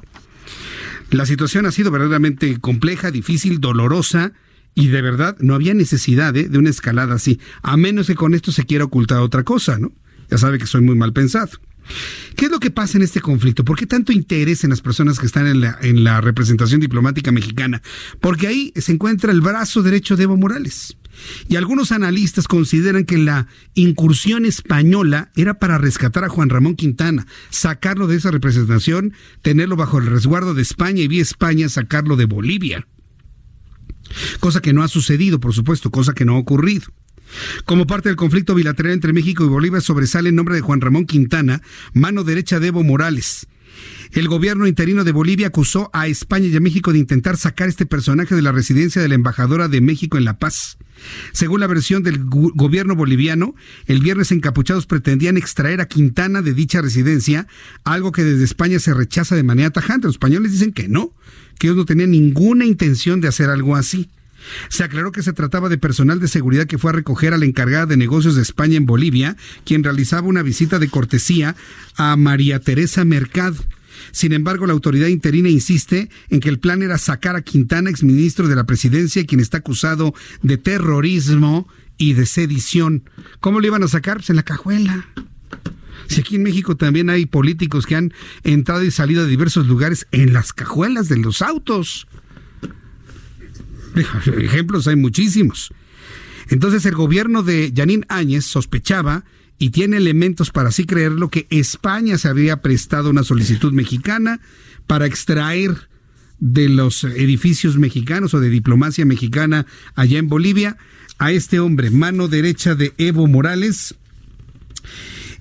La situación ha sido verdaderamente compleja, difícil, dolorosa y de verdad no había necesidad ¿eh? de una escalada así, a menos que con esto se quiera ocultar otra cosa, ¿no? Ya sabe que soy muy mal pensado. ¿Qué es lo que pasa en este conflicto? ¿Por qué tanto interés en las personas que están en la, en la representación diplomática mexicana? Porque ahí se encuentra el brazo derecho de Evo Morales. Y algunos analistas consideran que la incursión española era para rescatar a Juan Ramón Quintana, sacarlo de esa representación, tenerlo bajo el resguardo de España y vía España sacarlo de Bolivia. Cosa que no ha sucedido, por supuesto, cosa que no ha ocurrido. Como parte del conflicto bilateral entre México y Bolivia sobresale el nombre de Juan Ramón Quintana, mano derecha de Evo Morales. El gobierno interino de Bolivia acusó a España y a México de intentar sacar este personaje de la residencia de la embajadora de México en La Paz. Según la versión del gobierno boliviano, el viernes encapuchados pretendían extraer a Quintana de dicha residencia, algo que desde España se rechaza de manera tajante. Los españoles dicen que no, que ellos no tenían ninguna intención de hacer algo así. Se aclaró que se trataba de personal de seguridad que fue a recoger a la encargada de negocios de España en Bolivia, quien realizaba una visita de cortesía a María Teresa Mercado. Sin embargo, la autoridad interina insiste en que el plan era sacar a Quintana, exministro de la presidencia, quien está acusado de terrorismo y de sedición. ¿Cómo le iban a sacar? Pues en la cajuela. Si aquí en México también hay políticos que han entrado y salido de diversos lugares en las cajuelas de los autos. Ejemplos hay muchísimos. Entonces el gobierno de Yanín Áñez sospechaba y tiene elementos para así creerlo que España se había prestado una solicitud mexicana para extraer de los edificios mexicanos o de diplomacia mexicana allá en Bolivia a este hombre, mano derecha de Evo Morales,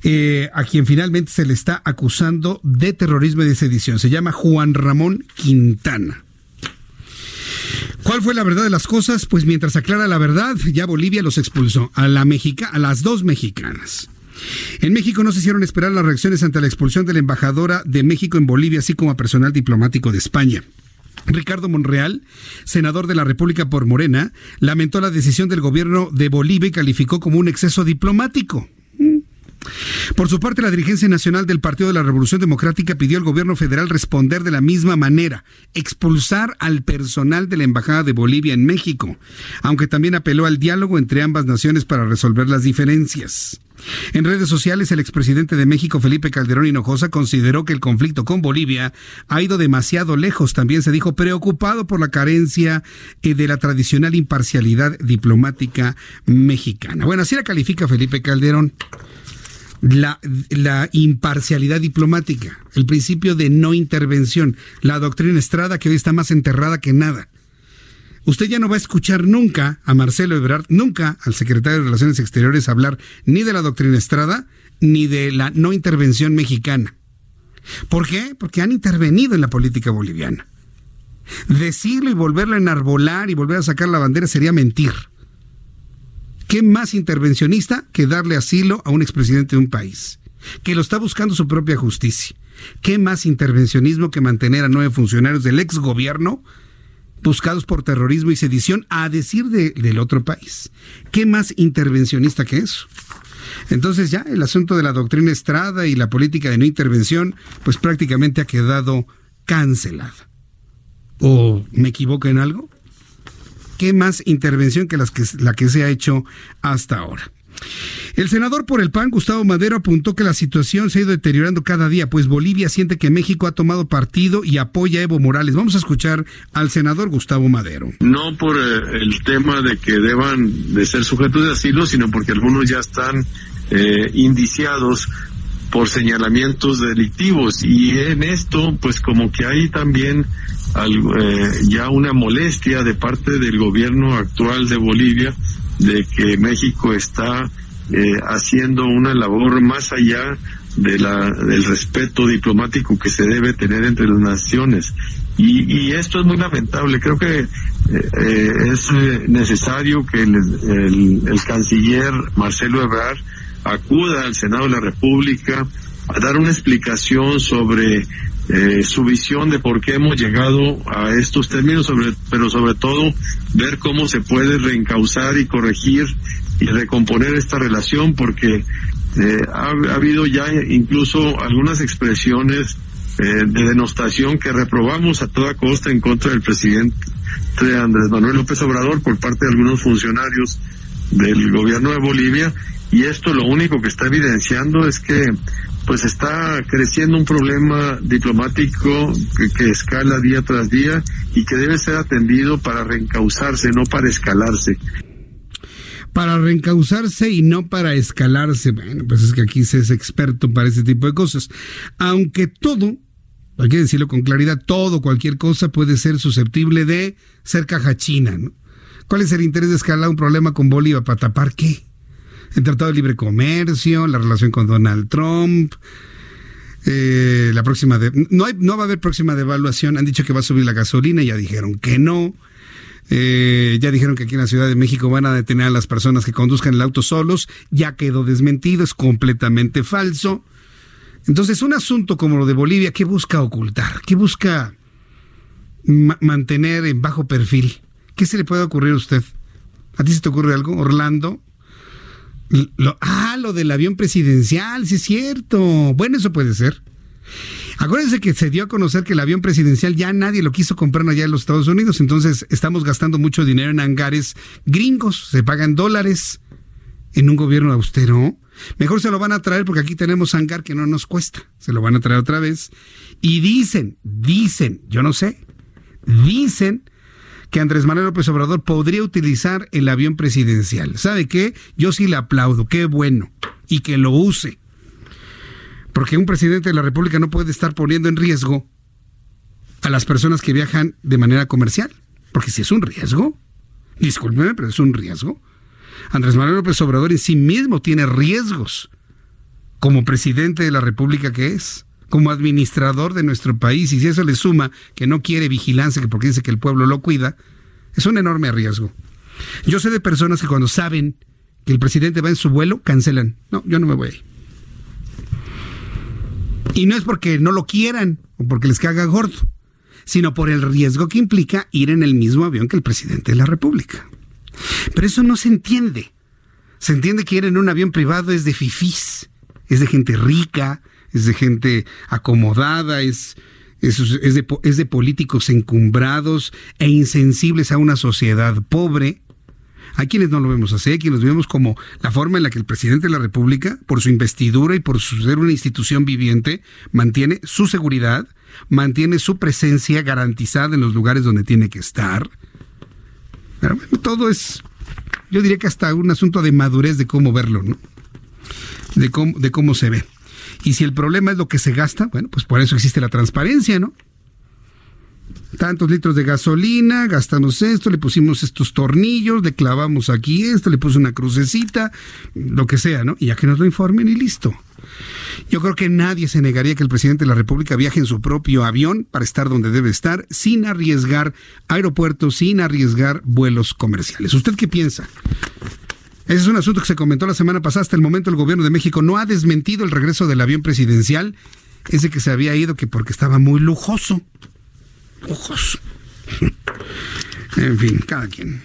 eh, a quien finalmente se le está acusando de terrorismo y de sedición. Se llama Juan Ramón Quintana. ¿Cuál fue la verdad de las cosas? Pues mientras aclara la verdad, ya Bolivia los expulsó a, la Mexica, a las dos mexicanas. En México no se hicieron esperar las reacciones ante la expulsión de la embajadora de México en Bolivia, así como a personal diplomático de España. Ricardo Monreal, senador de la República por Morena, lamentó la decisión del gobierno de Bolivia y calificó como un exceso diplomático. Por su parte, la dirigencia nacional del Partido de la Revolución Democrática pidió al gobierno federal responder de la misma manera, expulsar al personal de la Embajada de Bolivia en México, aunque también apeló al diálogo entre ambas naciones para resolver las diferencias. En redes sociales, el expresidente de México, Felipe Calderón Hinojosa, consideró que el conflicto con Bolivia ha ido demasiado lejos. También se dijo preocupado por la carencia eh, de la tradicional imparcialidad diplomática mexicana. Bueno, así la califica Felipe Calderón la, imparcialidad diplomática, el principio de no intervención, la doctrina Estrada que hoy está más enterrada que nada. Usted ya no va a escuchar nunca a Marcelo Ebrard, nunca al secretario de Relaciones Exteriores hablar ni de la doctrina Estrada ni de la no intervención mexicana. ¿Por qué? Porque han intervenido en la política boliviana. Decirlo y volverlo a enarbolar y volver a sacar la bandera sería mentir. ¿Qué más intervencionista que darle asilo a un expresidente de un país? Que lo está buscando su propia justicia. ¿Qué más intervencionismo que mantener a nueve funcionarios del ex gobierno buscados por terrorismo y sedición a decir del otro país? ¿Qué más intervencionista que eso? Entonces ya el asunto de la doctrina Estrada y la política de no intervención pues prácticamente ha quedado cancelada. ¿O me equivoco en algo? ¿Qué más intervención que, las que la que se ha hecho hasta ahora? El senador por el PAN, Gustavo Madero, apuntó que la situación se ha ido deteriorando cada día, pues Bolivia siente que México ha tomado partido y apoya a Evo Morales. Vamos a escuchar al senador Gustavo Madero. No por eh, el tema de que deban de ser sujetos de asilo, sino porque algunos ya están eh, indiciados por señalamientos delictivos y en esto pues como que hay también eh, ya una molestia de parte del gobierno actual de Bolivia de que México está eh, haciendo una labor más allá de la, del respeto diplomático que se debe tener entre las naciones. Y, esto es muy lamentable. Creo que eh, eh, es eh, necesario que el, el, canciller Marcelo Ebrard acuda al Senado de la República a dar una explicación sobre su visión de por qué hemos llegado a estos términos, sobre, pero sobre todo ver cómo se puede reencauzar y corregir y recomponer esta relación, porque ha, habido ya incluso algunas expresiones eh, de denostación que reprobamos a toda costa en contra del presidente Andrés Manuel López Obrador por parte de algunos funcionarios del gobierno de Bolivia y esto lo único que está evidenciando es que pues está creciendo un problema diplomático que, escala día tras día y que debe ser atendido para reencauzarse, no para escalarse para reencauzarse y no para escalarse. Bueno, pues es que aquí se es experto para ese tipo de cosas. Aunque todo, hay que decirlo con claridad, todo, cualquier cosa puede ser susceptible de ser caja china, ¿no? ¿Cuál es el interés de escalar un problema con Bolivia para tapar qué? El Tratado de Libre Comercio, la relación con Donald Trump, eh, la próxima de, no, no va a haber próxima devaluación. Han dicho que va a subir la gasolina, ya dijeron que no. Eh, ya dijeron que aquí en la Ciudad de México van a detener a las personas que conduzcan el auto solos. Ya quedó desmentido, es completamente falso. Entonces, un asunto como lo de Bolivia, ¿qué busca ocultar? ¿Qué busca mantener en bajo perfil? ¿Qué se le puede ocurrir a usted? ¿A ti se te ocurre algo, Orlando? Ah, lo del avión presidencial, sí es cierto. Bueno, eso puede ser. Acuérdense que se dio a conocer que el avión presidencial ya nadie lo quiso comprar allá en los Estados Unidos, entonces estamos gastando mucho dinero en hangares gringos, se pagan dólares en un gobierno austero. Mejor se lo van a traer porque aquí tenemos hangar que no nos cuesta, se lo van a traer otra vez. Y dicen, dicen, yo no sé, dicen que Andrés Manuel López Obrador podría utilizar el avión presidencial. ¿Sabe qué? Yo sí le aplaudo, qué bueno, y que lo use porque un presidente de la República no puede estar poniendo en riesgo a las personas que viajan de manera comercial, porque si es un riesgo, discúlpeme, pero es un riesgo. Andrés Manuel López Obrador en sí mismo tiene riesgos como presidente de la República que es, como administrador de nuestro país, y si eso le suma que no quiere vigilancia, que porque dice que el pueblo lo cuida, es un enorme riesgo. Yo sé de personas que cuando saben que el presidente va en su vuelo, cancelan. No, yo no me voy. Y no es porque no lo quieran o porque les caga gordo, sino por el riesgo que implica ir en el mismo avión que el presidente de la República. Pero eso no se entiende. Se entiende que ir en un avión privado es de fifís, es de gente rica, es de gente acomodada, es, es, de, es de políticos encumbrados e insensibles a una sociedad pobre. Hay quienes no lo vemos así, hay quienes vemos como la forma en la que el presidente de la República, por su investidura y por ser una institución viviente, mantiene su seguridad, mantiene su presencia garantizada en los lugares donde tiene que estar. Pero bueno, todo es, yo diría que hasta un asunto de madurez de cómo verlo, ¿no? De cómo, de cómo se ve. Y si el problema es lo que se gasta, bueno, pues por eso existe la transparencia, ¿no? tantos litros de gasolina, gastamos esto, le pusimos estos tornillos, le clavamos aquí esto, le puse una crucecita, lo que sea, ¿no? Y ya que nos lo informen y listo. Yo creo que nadie se negaría que el presidente de la República viaje en su propio avión para estar donde debe estar, sin arriesgar aeropuertos, sin arriesgar vuelos comerciales. ¿Usted qué piensa? Ese es un asunto que se comentó la semana pasada. Hasta el momento el gobierno de México no ha desmentido el regreso del avión presidencial, ese que se había ido que porque estaba muy lujoso ojos. en fin, cada quien.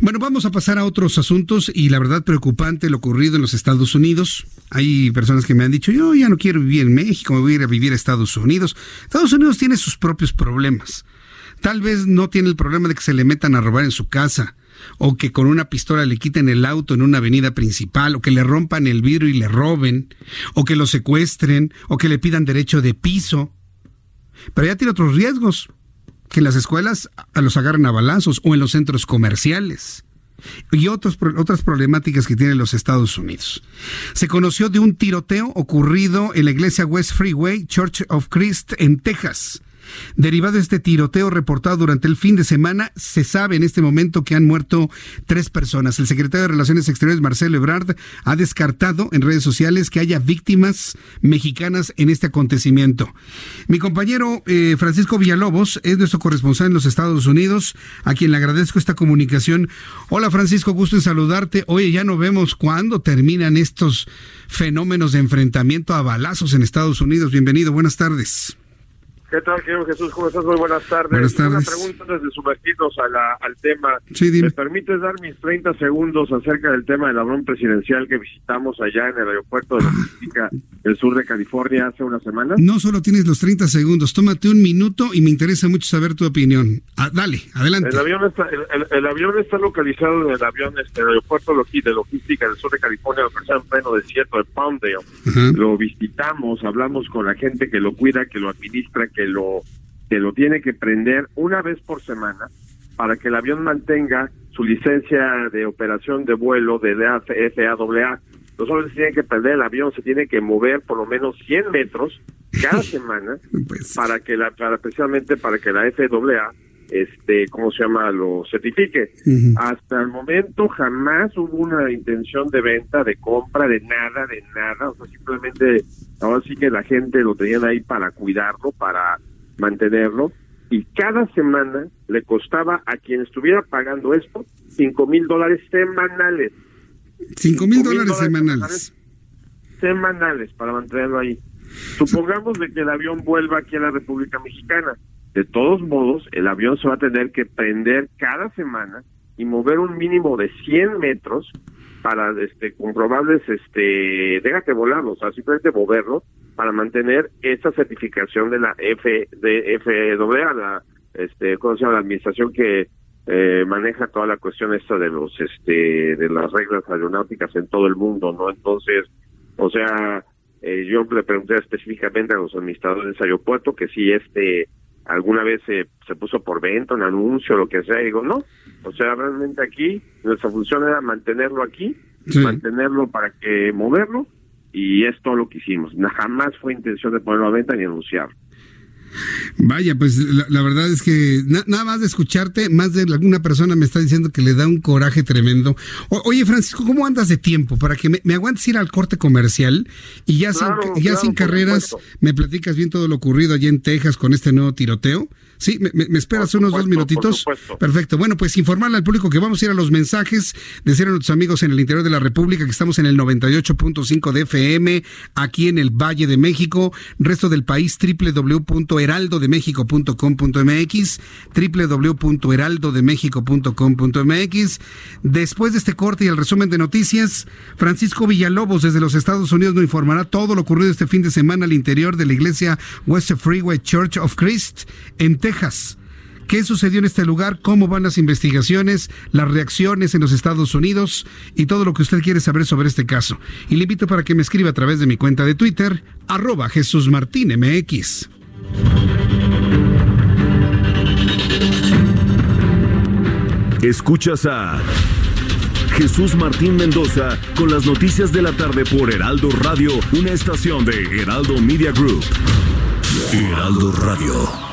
Bueno, vamos a pasar a otros asuntos y la verdad preocupante lo ocurrido en los Estados Unidos. Hay personas que me han dicho, yo ya no quiero vivir en México, me voy a ir a vivir a Estados Unidos. Estados Unidos tiene sus propios problemas. Tal vez no tiene el problema de que se le metan a robar en su casa, o que con una pistola le quiten el auto en una avenida principal, o que le rompan el vidrio y le roben, o que lo secuestren, o que le pidan derecho de piso. Pero ya tiene otros riesgos, que en las escuelas los agarren a balazos o en los centros comerciales y otras problemáticas que tienen los Estados Unidos. Se conoció de un tiroteo ocurrido en la iglesia West Freeway Church of Christ en Texas. Derivado de este tiroteo reportado durante el fin de semana, se sabe en este momento que han muerto tres personas. El secretario de Relaciones Exteriores, Marcelo Ebrard, ha descartado en redes sociales que haya víctimas mexicanas en este acontecimiento. Mi compañero eh, Francisco Villalobos es nuestro corresponsal en los Estados Unidos, a quien le agradezco esta comunicación. Hola Francisco, gusto en saludarte. Oye, ya no vemos cuándo terminan estos fenómenos de enfrentamiento a balazos en Estados Unidos. Bienvenido, buenas tardes. ¿Qué tal, querido Jesús? ¿Cómo estás? Muy buenas tardes. Buenas tardes. Una pregunta antes de sumergirnos a la, al tema. Sí, dime. ¿Me permites dar mis 30 segundos acerca del tema del avión presidencial que visitamos allá en el aeropuerto de logística del sur de California hace una semana? No solo tienes los 30 segundos, tómate un minuto y me interesa mucho saber tu opinión. Ah, dale, adelante. El avión está, el, el- el avión está localizado en el avión, este, el aeropuerto de logística del sur de California, localizado en pleno desierto de Palmdale. Ajá. Lo visitamos, hablamos con la gente que lo cuida, que lo administra, que lo que lo tiene que prender una vez por semana para que el avión mantenga su licencia de operación de vuelo de FAA. Los hombres tienen que prender el avión, se tiene que mover por lo menos 100 metros cada semana Pues, para que la para precisamente para que la FAA este cómo se llama lo certifique. Hasta el momento jamás hubo una intención de venta de compra de nada de nada. O sea simplemente ahora sí que la gente lo tenían ahí para cuidarlo para mantenerlo. Y cada semana le costaba a quien estuviera pagando esto cinco mil dólares semanales. Cinco mil dólares semanales. semanales para mantenerlo ahí. Supongamos de que el avión vuelva aquí a la República Mexicana. De todos modos, el avión se va a tener que prender cada semana y mover un mínimo de 100 metros para este comprobables este déjate volarlo, o sea, simplemente moverlo para mantener esta certificación de la F de FAA, la este ¿cómo se llama? la administración que eh, maneja toda la cuestión esta de los este de las reglas aeronáuticas en todo el mundo, ¿no? Entonces, o sea, eh, yo le pregunté específicamente a los administradores de aeropuerto que si este alguna vez se, se puso por venta, un anuncio, lo que sea, y digo, no, o sea, realmente aquí nuestra función era mantenerlo aquí, Sí. mantenerlo para que moverlo, y es todo lo que hicimos. Jamás fue intención de ponerlo a venta ni anunciarlo. Vaya, pues la, la verdad es que na- nada más de escucharte, más de alguna persona me está diciendo que le da un coraje tremendo. O- oye, Francisco, ¿cómo andas de tiempo? Para que me, me aguantes ir al corte comercial y ya Claro, sin, ya claro, sin por carreras supuesto. me platicas bien todo lo ocurrido allá en Texas con este nuevo tiroteo. Sí, me, esperas Por unos dos minutitos. por. Perfecto. Bueno, pues informarle al público que vamos a ir a los mensajes, decir a nuestros amigos en el interior de la República que estamos en el 98.5 de FM, aquí en el Valle de México, resto del país, www.heraldodemexico.com.mx, www.heraldodemexico.com.mx. Después de este corte y el resumen de noticias, Francisco Villalobos desde los Estados Unidos nos informará todo lo ocurrido este fin de semana al interior de la iglesia West Freeway Church of Christ en ¿Qué sucedió en este lugar? ¿Cómo van las investigaciones? Las reacciones en los Estados Unidos y todo lo que usted quiere saber sobre este caso. Y le invito para que me escriba a través de mi cuenta de Twitter, arroba Jesús Martín. Escuchas a Jesús Martín Mendoza con las noticias de la tarde por Heraldo Radio, una estación de Heraldo Media Group. Heraldo Radio.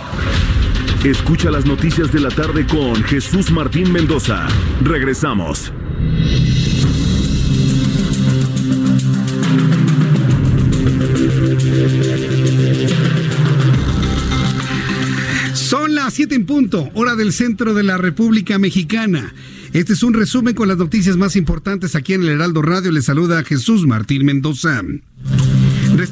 Escucha las noticias de la tarde con Jesús Martín Mendoza. Regresamos. Son las 7 en punto, hora del centro de la República Mexicana. Este es un resumen con las noticias más importantes aquí en el Heraldo Radio. Le saluda Jesús Martín Mendoza.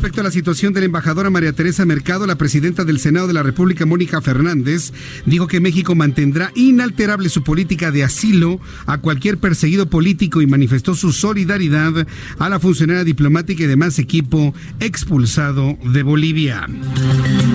Respecto a la situación de la embajadora María Teresa Mercado, la presidenta del Senado de la República, Mónica Fernández, dijo que México mantendrá inalterable su política de asilo a cualquier perseguido político y manifestó su solidaridad a la funcionaria diplomática y demás equipo expulsado de Bolivia.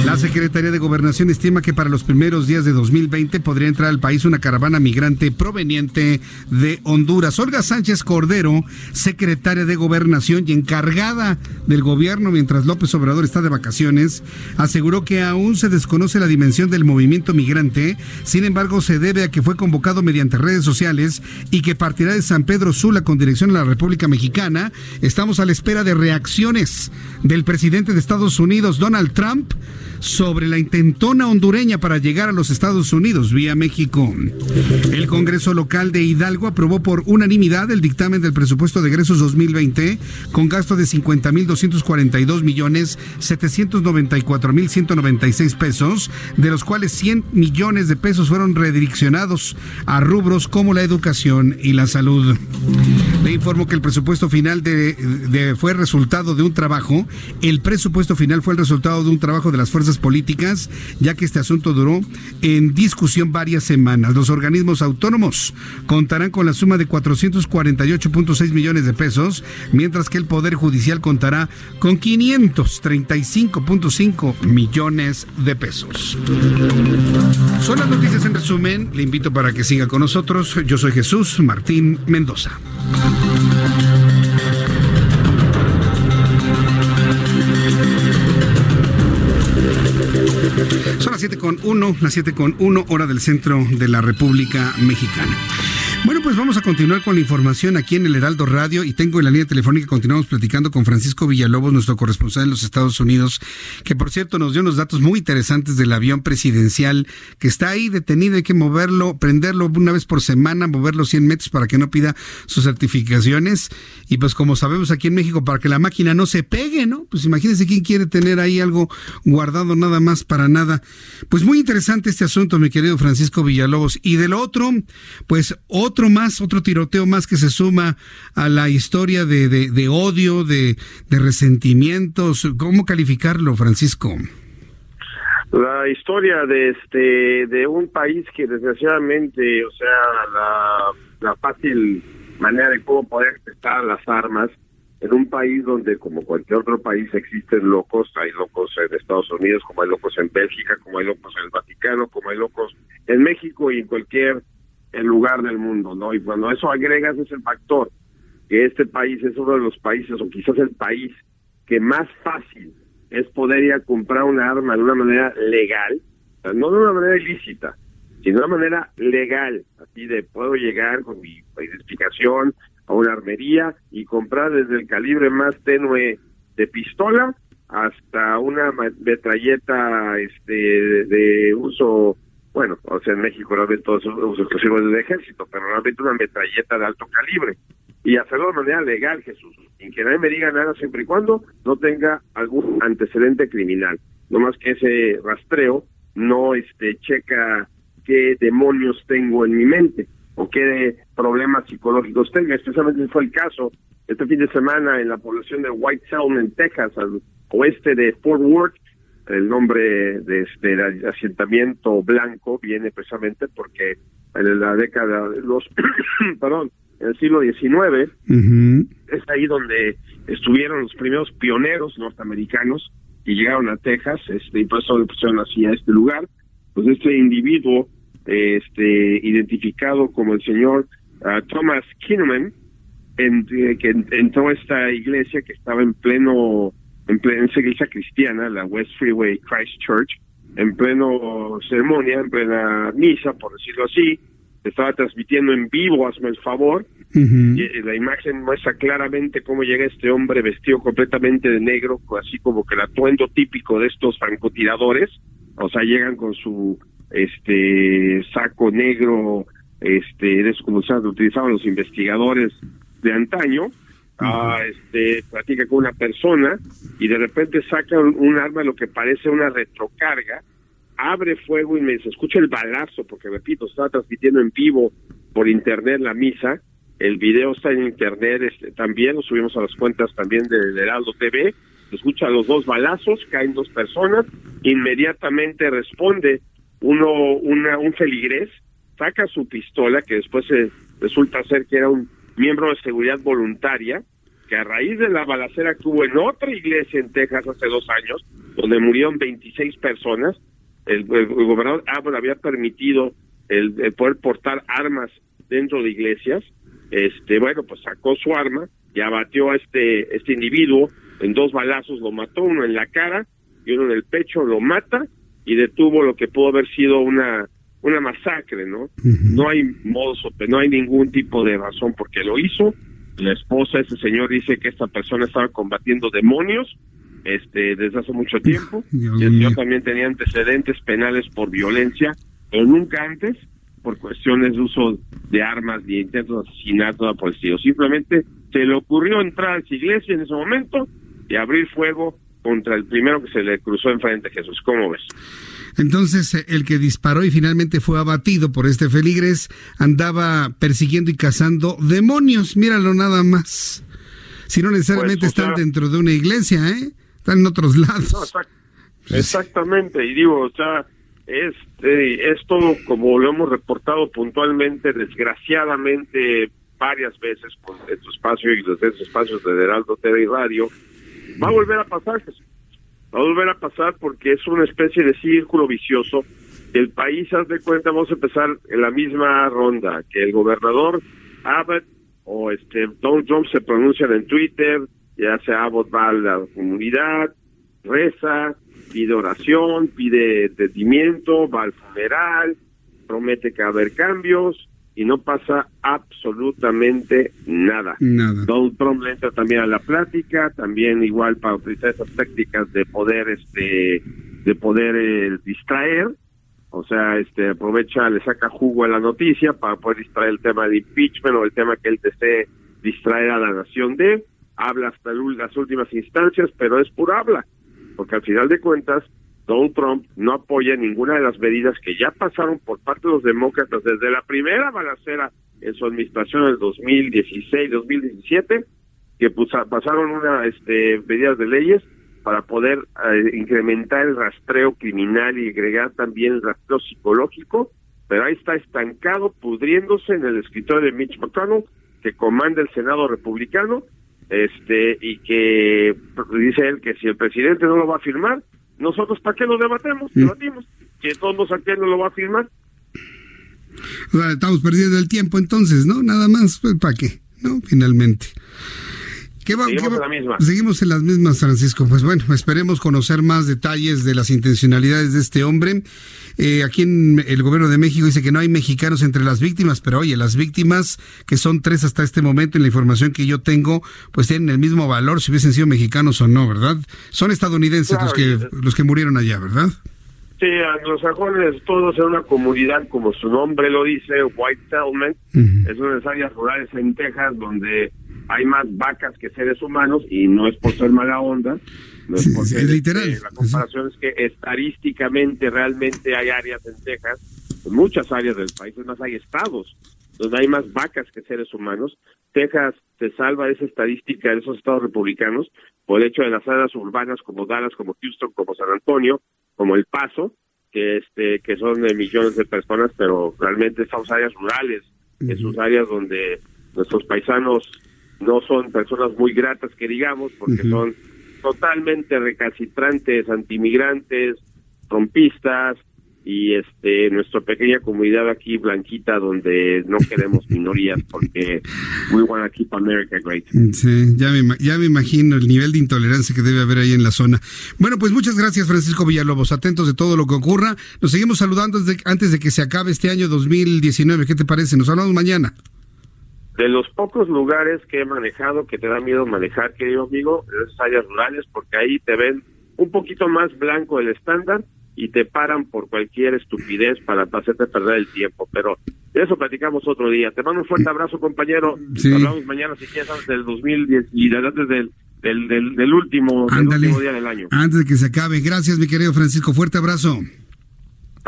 La Secretaría de Gobernación estima que para los primeros días de 2020 podría entrar al país una caravana migrante proveniente de Honduras. Olga Sánchez Cordero, secretaria de Gobernación y encargada del gobierno mientras López Obrador está de vacaciones, aseguró que aún se desconoce la dimensión del movimiento migrante, sin embargo se debe a que fue convocado mediante redes sociales y que partirá de San Pedro Sula con dirección a la República Mexicana. Estamos a la espera de reacciones del presidente de Estados Unidos, Donald Trump, sobre la intentona hondureña para llegar a los Estados Unidos vía México. El Congreso local de Hidalgo aprobó por unanimidad el dictamen del presupuesto de egresos 2020 con gasto de 50.242 millones 794 mil 196 pesos, de los cuales 100 millones de pesos fueron redireccionados a rubros como la educación y la salud. Le informo que el presupuesto final de, fue resultado de un trabajo. El presupuesto final fue el resultado de un trabajo de las fuerzas políticas, ya que este asunto duró en discusión varias semanas. Los organismos autónomos contarán con la suma de 448.6 millones de pesos, mientras que el Poder Judicial contará con 535.5 millones de pesos. Son las noticias en resumen. Le invito para que siga con nosotros. Yo soy Jesús Martín Mendoza. Son las 7 con 1, las 7 con 1 hora del centro de la República Mexicana. Bueno, pues vamos a continuar con la información aquí en el Heraldo Radio y tengo en la línea telefónica, continuamos platicando con Francisco Villalobos, nuestro corresponsal en los Estados Unidos, que por cierto nos dio unos datos muy interesantes del avión presidencial que está ahí detenido, hay que moverlo, prenderlo una vez por semana, moverlo 100 metros para que no pida sus certificaciones y pues como sabemos aquí en México, para que la máquina no se pegue, ¿no? Pues imagínense quién quiere tener ahí algo guardado nada más para nada. Pues muy interesante este asunto, mi querido Francisco Villalobos. Y del otro, pues otro más, otro tiroteo más que se suma a la historia de, de, odio, de, de resentimientos. ¿Cómo calificarlo, Francisco? La historia de este de un país que desgraciadamente, o sea, la, fácil manera de cómo poder prestar las armas en un país donde como cualquier otro país existen locos, hay locos en Estados Unidos, como hay locos en Bélgica, como hay locos en el Vaticano, como hay locos en México y en cualquier el lugar del mundo, ¿no? Y cuando eso agregas ese factor, que este país es uno de los países, o quizás el país, que más fácil es poder ir a comprar una arma de una manera legal, no de una manera ilícita, sino de una manera legal, así de puedo llegar con mi identificación a una armería y comprar desde el calibre más tenue de pistola hasta una metralleta este de uso bueno, o sea, en México realmente todos los exclusivos del ejército, pero realmente una metralleta de alto calibre. Y hacerlo de manera legal, Jesús, sin que nadie me diga nada siempre y cuando no tenga algún antecedente criminal. No más que ese rastreo no este checa qué demonios tengo en mi mente o qué problemas psicológicos tenga. Especialmente fue el caso este fin de semana en la población de White Sound, en Texas, al oeste de Fort Worth, el nombre de este asentamiento blanco viene precisamente porque en la década de los perdón en el siglo XIX es ahí donde estuvieron los primeros pioneros norteamericanos y llegaron a Texas este y por eso le pusieron así a este lugar. Pues este individuo este identificado como el señor ah, Thomas Kinnaman en, eh, que entró a esta iglesia que estaba en pleno en plena iglesia cristiana, la West Freeway Christ Church, en pleno ceremonia, en plena misa, por decirlo así, estaba transmitiendo en vivo, hazme el favor, y la imagen muestra claramente cómo llega este hombre vestido completamente de negro, así como que el atuendo típico de estos francotiradores, o sea, llegan con su este saco negro, este, como utilizaban los investigadores de antaño, ah, este, platica con una persona y de repente saca un, arma, lo que parece una retrocarga, abre fuego y me se escucha el balazo, porque repito, estaba transmitiendo en vivo por internet la misa, el video está en internet este, también, lo subimos a las cuentas también de, Heraldo TV, escucha los dos balazos, caen dos personas, inmediatamente responde uno, una, un feligrés, saca su pistola, que después se, resulta ser que era un miembro de seguridad voluntaria, que a raíz de la balacera que hubo en otra iglesia en Texas hace dos años, donde murieron 26 personas, el, gobernador Abbott había permitido el, poder portar armas dentro de iglesias, este bueno, pues sacó su arma y abatió a este, este individuo en dos balazos, lo mató, uno en la cara y uno en el pecho, lo mata y detuvo lo que pudo haber sido una una masacre, ¿no? No hay modos, no hay ningún tipo de razón porque lo hizo. La esposa de ese señor dice que esta persona estaba combatiendo demonios este, desde hace mucho tiempo. y el señor también tenía antecedentes penales por violencia, pero nunca antes por cuestiones de uso de armas, de intentos de asesinato, por el estilo. Simplemente se le ocurrió entrar a esa iglesia en ese momento y abrir fuego contra el primero que se le cruzó enfrente, Jesús. ¿Cómo ves? Entonces, eh, el que disparó y finalmente fue abatido por este feligres andaba persiguiendo y cazando demonios. Míralo nada más. Si no necesariamente pues, están dentro de una iglesia, ¿eh? Están en otros lados. exactamente. Y digo, o sea, es, eh, es todo como lo hemos reportado puntualmente, desgraciadamente, varias veces por este espacio y estos espacios de Heraldo TV y Radio. Va a volver a pasar, Jesús va a volver a pasar porque es una especie de círculo vicioso. El país, haz de cuenta, vamos a empezar en la misma ronda, que el gobernador Abbott o este Donald Trump se pronuncian en Twitter, ya sea Abbott va a la comunidad, reza, pide oración, pide entendimiento, va al funeral, promete que va a haber cambios, y no pasa absolutamente nada. Nada. Donald Trump le entra también a la plática, también igual para utilizar esas técnicas de poder, este, de poder eh, distraer, o sea, este, aprovecha, le saca jugo a la noticia para poder distraer el tema de impeachment o el tema que él desee distraer a la nación de, habla hasta las últimas instancias, pero es pura habla, porque al final de cuentas Donald Trump no apoya ninguna de las medidas que ya pasaron por parte de los demócratas desde la primera balacera en su administración en el 2016-2017, que pasaron una este, medidas de leyes para poder eh, incrementar el rastreo criminal y agregar también el rastreo psicológico, pero ahí está estancado, pudriéndose en el escritorio de Mitch McConnell, que comanda el Senado republicano, este y que dice él que si el presidente no lo va a firmar, nosotros, ¿para qué lo debatemos? Mm. Debatimos. Que todos aquí no lo va a firmar. O sea, estamos perdiendo el tiempo entonces, ¿no? Nada más, pues, ¿para qué? ¿No? Finalmente. ¿Qué va, seguimos en la misma. Seguimos en las mismas, Francisco. Pues bueno, esperemos conocer más detalles de las intencionalidades de este hombre. Eh, aquí en el gobierno de México dice que no hay mexicanos entre las víctimas, pero oye, las víctimas, que son tres hasta este momento, en la información que yo tengo, pues tienen el mismo valor si hubiesen sido mexicanos o no, ¿verdad? Son estadounidenses los que los que murieron allá, ¿verdad? Sí, anglosajones, todos en una comunidad, como su nombre lo dice, White Settlement, es una de áreas rurales en Texas donde hay más vacas que seres humanos y no es por ser mala onda. No es porque literal. la comparación es que estadísticamente realmente hay áreas en Texas, muchas áreas del país, más hay estados donde hay más vacas que seres humanos. Texas se salva de esa estadística de esos estados republicanos por el hecho de las áreas urbanas como Dallas, como Houston, como San Antonio, como El Paso, que este que son de millones de personas, pero realmente son áreas rurales, esos áreas donde nuestros paisanos no son personas muy gratas que digamos, porque son totalmente recalcitrantes, antimigrantes, trompistas, y este nuestra pequeña comunidad aquí blanquita donde no queremos minorías porque we want to keep America great. Sí, ya me, ya me imagino el nivel de intolerancia que debe haber ahí en la zona. Bueno, pues muchas gracias Francisco Villalobos, atentos de todo lo que ocurra. Nos seguimos saludando desde, antes de que se acabe este año 2019. ¿Qué te parece? Nos hablamos mañana de los pocos lugares que he manejado que te da miedo manejar, querido amigo, esas áreas rurales, porque ahí te ven un poquito más blanco el estándar y te paran por cualquier estupidez para hacerte perder el tiempo. Pero de eso platicamos otro día. Te mando un fuerte abrazo, compañero. Hablamos mañana, si quieres, antes del 2010 y antes del, del, del, último, del último día del año. Antes de que se acabe. Gracias, mi querido Francisco. Fuerte abrazo.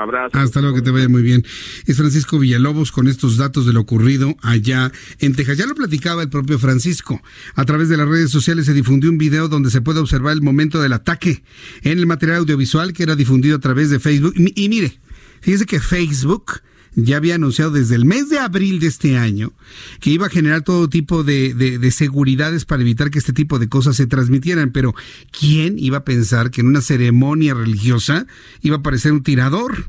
Abrazo. Hasta luego, que te vaya muy bien. Es Francisco Villalobos con estos datos de lo ocurrido allá en Texas. Ya lo platicaba el propio Francisco. A través de las redes sociales se difundió un video donde se puede observar el momento del ataque en el material audiovisual que era difundido a través de Facebook. Y, mire, fíjese que Facebook ya había anunciado desde el mes de abril de este año que iba a generar todo tipo de, de, seguridades para evitar que este tipo de cosas se transmitieran. Pero ¿quién iba a pensar que en una ceremonia religiosa iba a aparecer un tirador?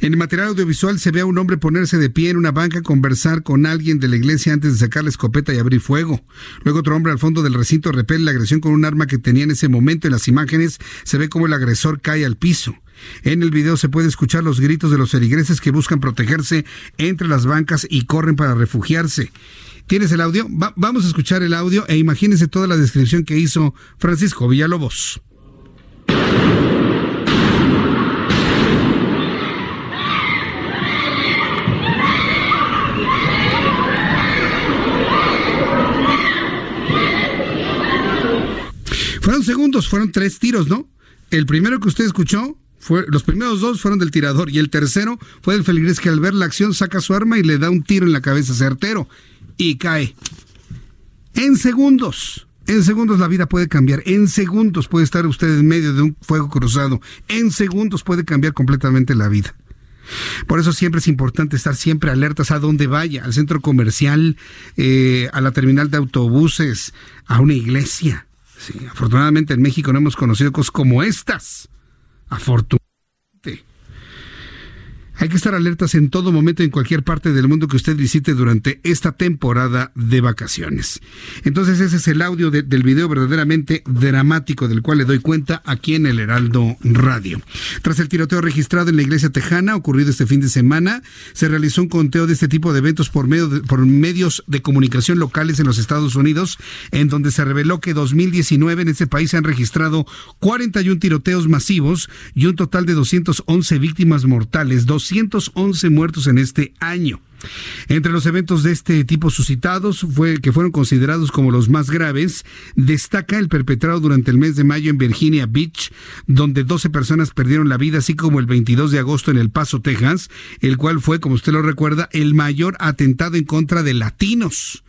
En el material audiovisual se ve a un hombre ponerse de pie en una banca, conversar con alguien de la iglesia antes de sacar la escopeta y abrir fuego. Luego otro hombre al fondo del recinto repele la agresión con un arma que tenía en ese momento. En las imágenes se ve cómo el agresor cae al piso. En el video se puede escuchar los gritos de los feligreses que buscan protegerse entre las bancas y corren para refugiarse. ¿Tienes el audio? vamos a escuchar el audio e imagínense toda la descripción que hizo Francisco Villalobos. Fueron segundos, fueron tres tiros, ¿no? El primero que usted escuchó los primeros dos fueron del tirador y el tercero fue del feligrés que al ver la acción saca su arma y le da un tiro en la cabeza certero y cae. En segundos. En segundos la vida puede cambiar. En segundos puede estar usted en medio de un fuego cruzado. En segundos puede cambiar completamente la vida. Por eso siempre es importante estar siempre alertas a donde vaya, al centro comercial, eh, a la terminal de autobuses, a una iglesia. Afortunadamente en México no hemos conocido cosas como estas. Afortunadamente. Hay que estar alertas en todo momento en cualquier parte del mundo que usted visite durante esta temporada de vacaciones. Entonces ese es el audio del video verdaderamente dramático del cual le doy cuenta aquí en el Heraldo Radio. Tras el tiroteo registrado en la iglesia tejana ocurrido este fin de semana, se realizó un conteo de este tipo de eventos por, medio por medios de comunicación locales en los Estados Unidos, en donde se reveló que 2019 en ese país se han registrado 41 tiroteos masivos y un total de 211 víctimas mortales, 211 muertos en este año. Entre los eventos de este tipo suscitados, fue, que fueron considerados como los más graves, destaca el perpetrado durante el mes de mayo en Virginia Beach, donde 12 personas perdieron la vida, así como el 22 de agosto en El Paso, Texas, el cual fue, como usted lo recuerda, el mayor atentado en contra de latinos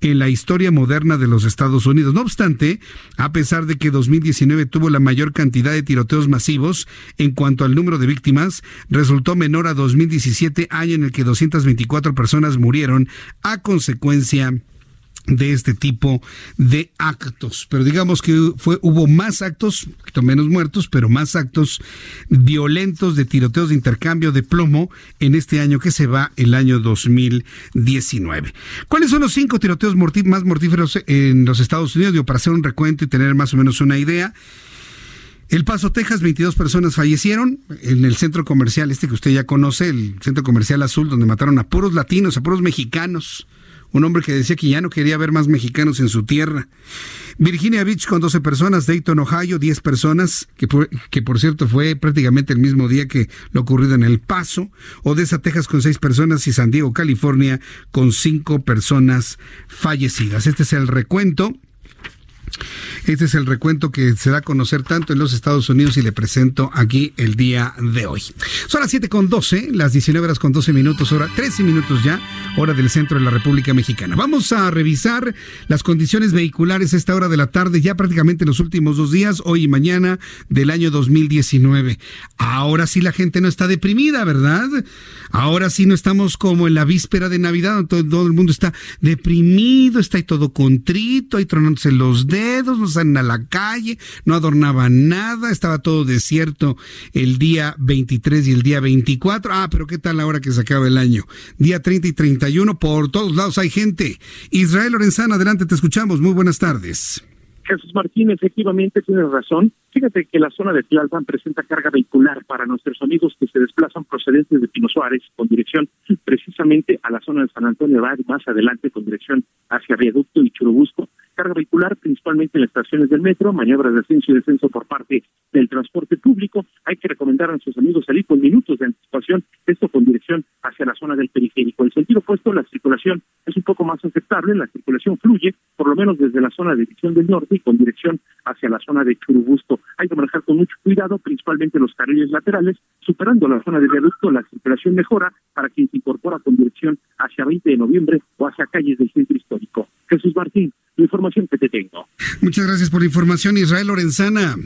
en la historia moderna de los Estados Unidos. No obstante, a pesar de que 2019 tuvo la mayor cantidad de tiroteos masivos en cuanto al número de víctimas, resultó menor a 2017, año en el que 224 personas murieron a consecuencia de este tipo de actos. Pero digamos que fue, hubo más actos, menos muertos, pero más actos violentos de tiroteos de intercambio de plomo en este año que se va, el año 2019. ¿Cuáles son los cinco tiroteos más mortíferos en los Estados Unidos? Digo, para hacer un recuento y tener más o menos una idea. El Paso, Texas, 22 personas fallecieron en el centro comercial, este que usted ya conoce, el centro comercial azul, donde mataron a puros latinos, a puros mexicanos un hombre que decía que ya no quería ver más mexicanos en su tierra. Virginia Beach con 12 personas, Dayton, Ohio, 10 personas, que por, que por cierto fue prácticamente el mismo día que lo ocurrido en El Paso, Odessa, Texas con 6 personas y San Diego, California con 5 personas fallecidas. Este es el recuento este es el recuento que se da a conocer tanto en los Estados Unidos y le presento aquí el día de hoy. Son las 7 con 12, las 19 horas con 12 minutos, hora 13 minutos ya, hora del centro de la República Mexicana. Vamos a revisar las condiciones vehiculares a esta hora de la tarde, ya prácticamente los últimos dos días, hoy y mañana del año 2019. Ahora sí la gente no está deprimida, ¿verdad? Ahora sí no estamos como en la víspera de Navidad, todo, todo el mundo está deprimido, está ahí todo contrito, ahí tronándose los dedos, no salen a la calle, no adornaban nada, estaba todo desierto el día 23 y el día 24. Ah, pero ¿qué tal ahora que se acaba el año? Día 30 y 31, por todos lados hay gente. Israel Lorenzana, adelante, te escuchamos. Muy buenas tardes. Jesús Martín, efectivamente tiene razón. Fíjate que la zona de Tlalpan presenta carga vehicular para nuestros amigos que se desplazan procedentes de Pino Suárez con dirección precisamente a la zona de San Antonio Abad, más adelante con dirección hacia Viaducto y Churubusco carga vehicular, principalmente en las estaciones del metro, maniobras de ascenso y descenso por parte del transporte público. Hay que recomendar a nuestros amigos salir con minutos de anticipación, esto con dirección hacia la zona del periférico. En sentido opuesto, la circulación es un poco más aceptable, la circulación fluye, por lo menos desde la zona de División del Norte y con dirección hacia la zona de Churubusco. Hay que manejar con mucho cuidado, principalmente los carriles laterales, superando la zona de viaducto, la circulación mejora para quien se incorpora con dirección hacia 20 de noviembre o hacia calles del centro histórico. Jesús Martín, la información que te tengo. Muchas gracias por la información, Israel Lorenzana.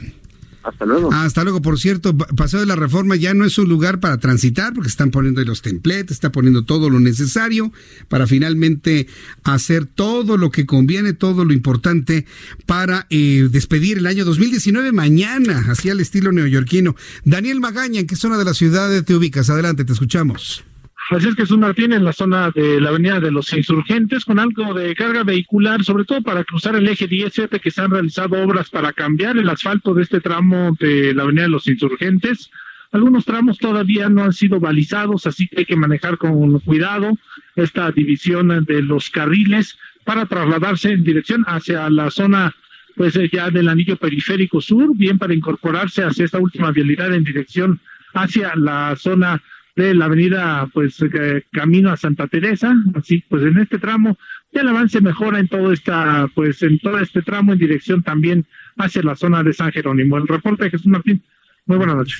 Hasta luego. Hasta luego. Por cierto, Paseo de la Reforma ya no es un lugar para transitar porque están poniendo ahí los templetes, está poniendo todo lo necesario para finalmente hacer todo lo que conviene, todo lo importante para eh, despedir el año 2019 mañana, así al estilo neoyorquino. Daniel Magaña, ¿en qué zona de la ciudad te ubicas? Adelante, te escuchamos. Francisco Jesús Martín en la zona de la avenida de los insurgentes con algo de carga vehicular, sobre todo para cruzar el eje 17 que se han realizado obras para cambiar el asfalto de este tramo de la avenida de los insurgentes. Algunos tramos todavía no han sido balizados, así que hay que manejar con cuidado esta división de los carriles para trasladarse en dirección hacia la zona pues ya del anillo periférico sur, bien para incorporarse hacia esta última vialidad en dirección hacia la zona de la avenida pues eh, camino a Santa Teresa, así pues en este tramo el avance mejora en todo esta pues en todo este tramo en dirección también hacia la zona de San Jerónimo. El reporte de Jesús Martín. Muy buenas noches.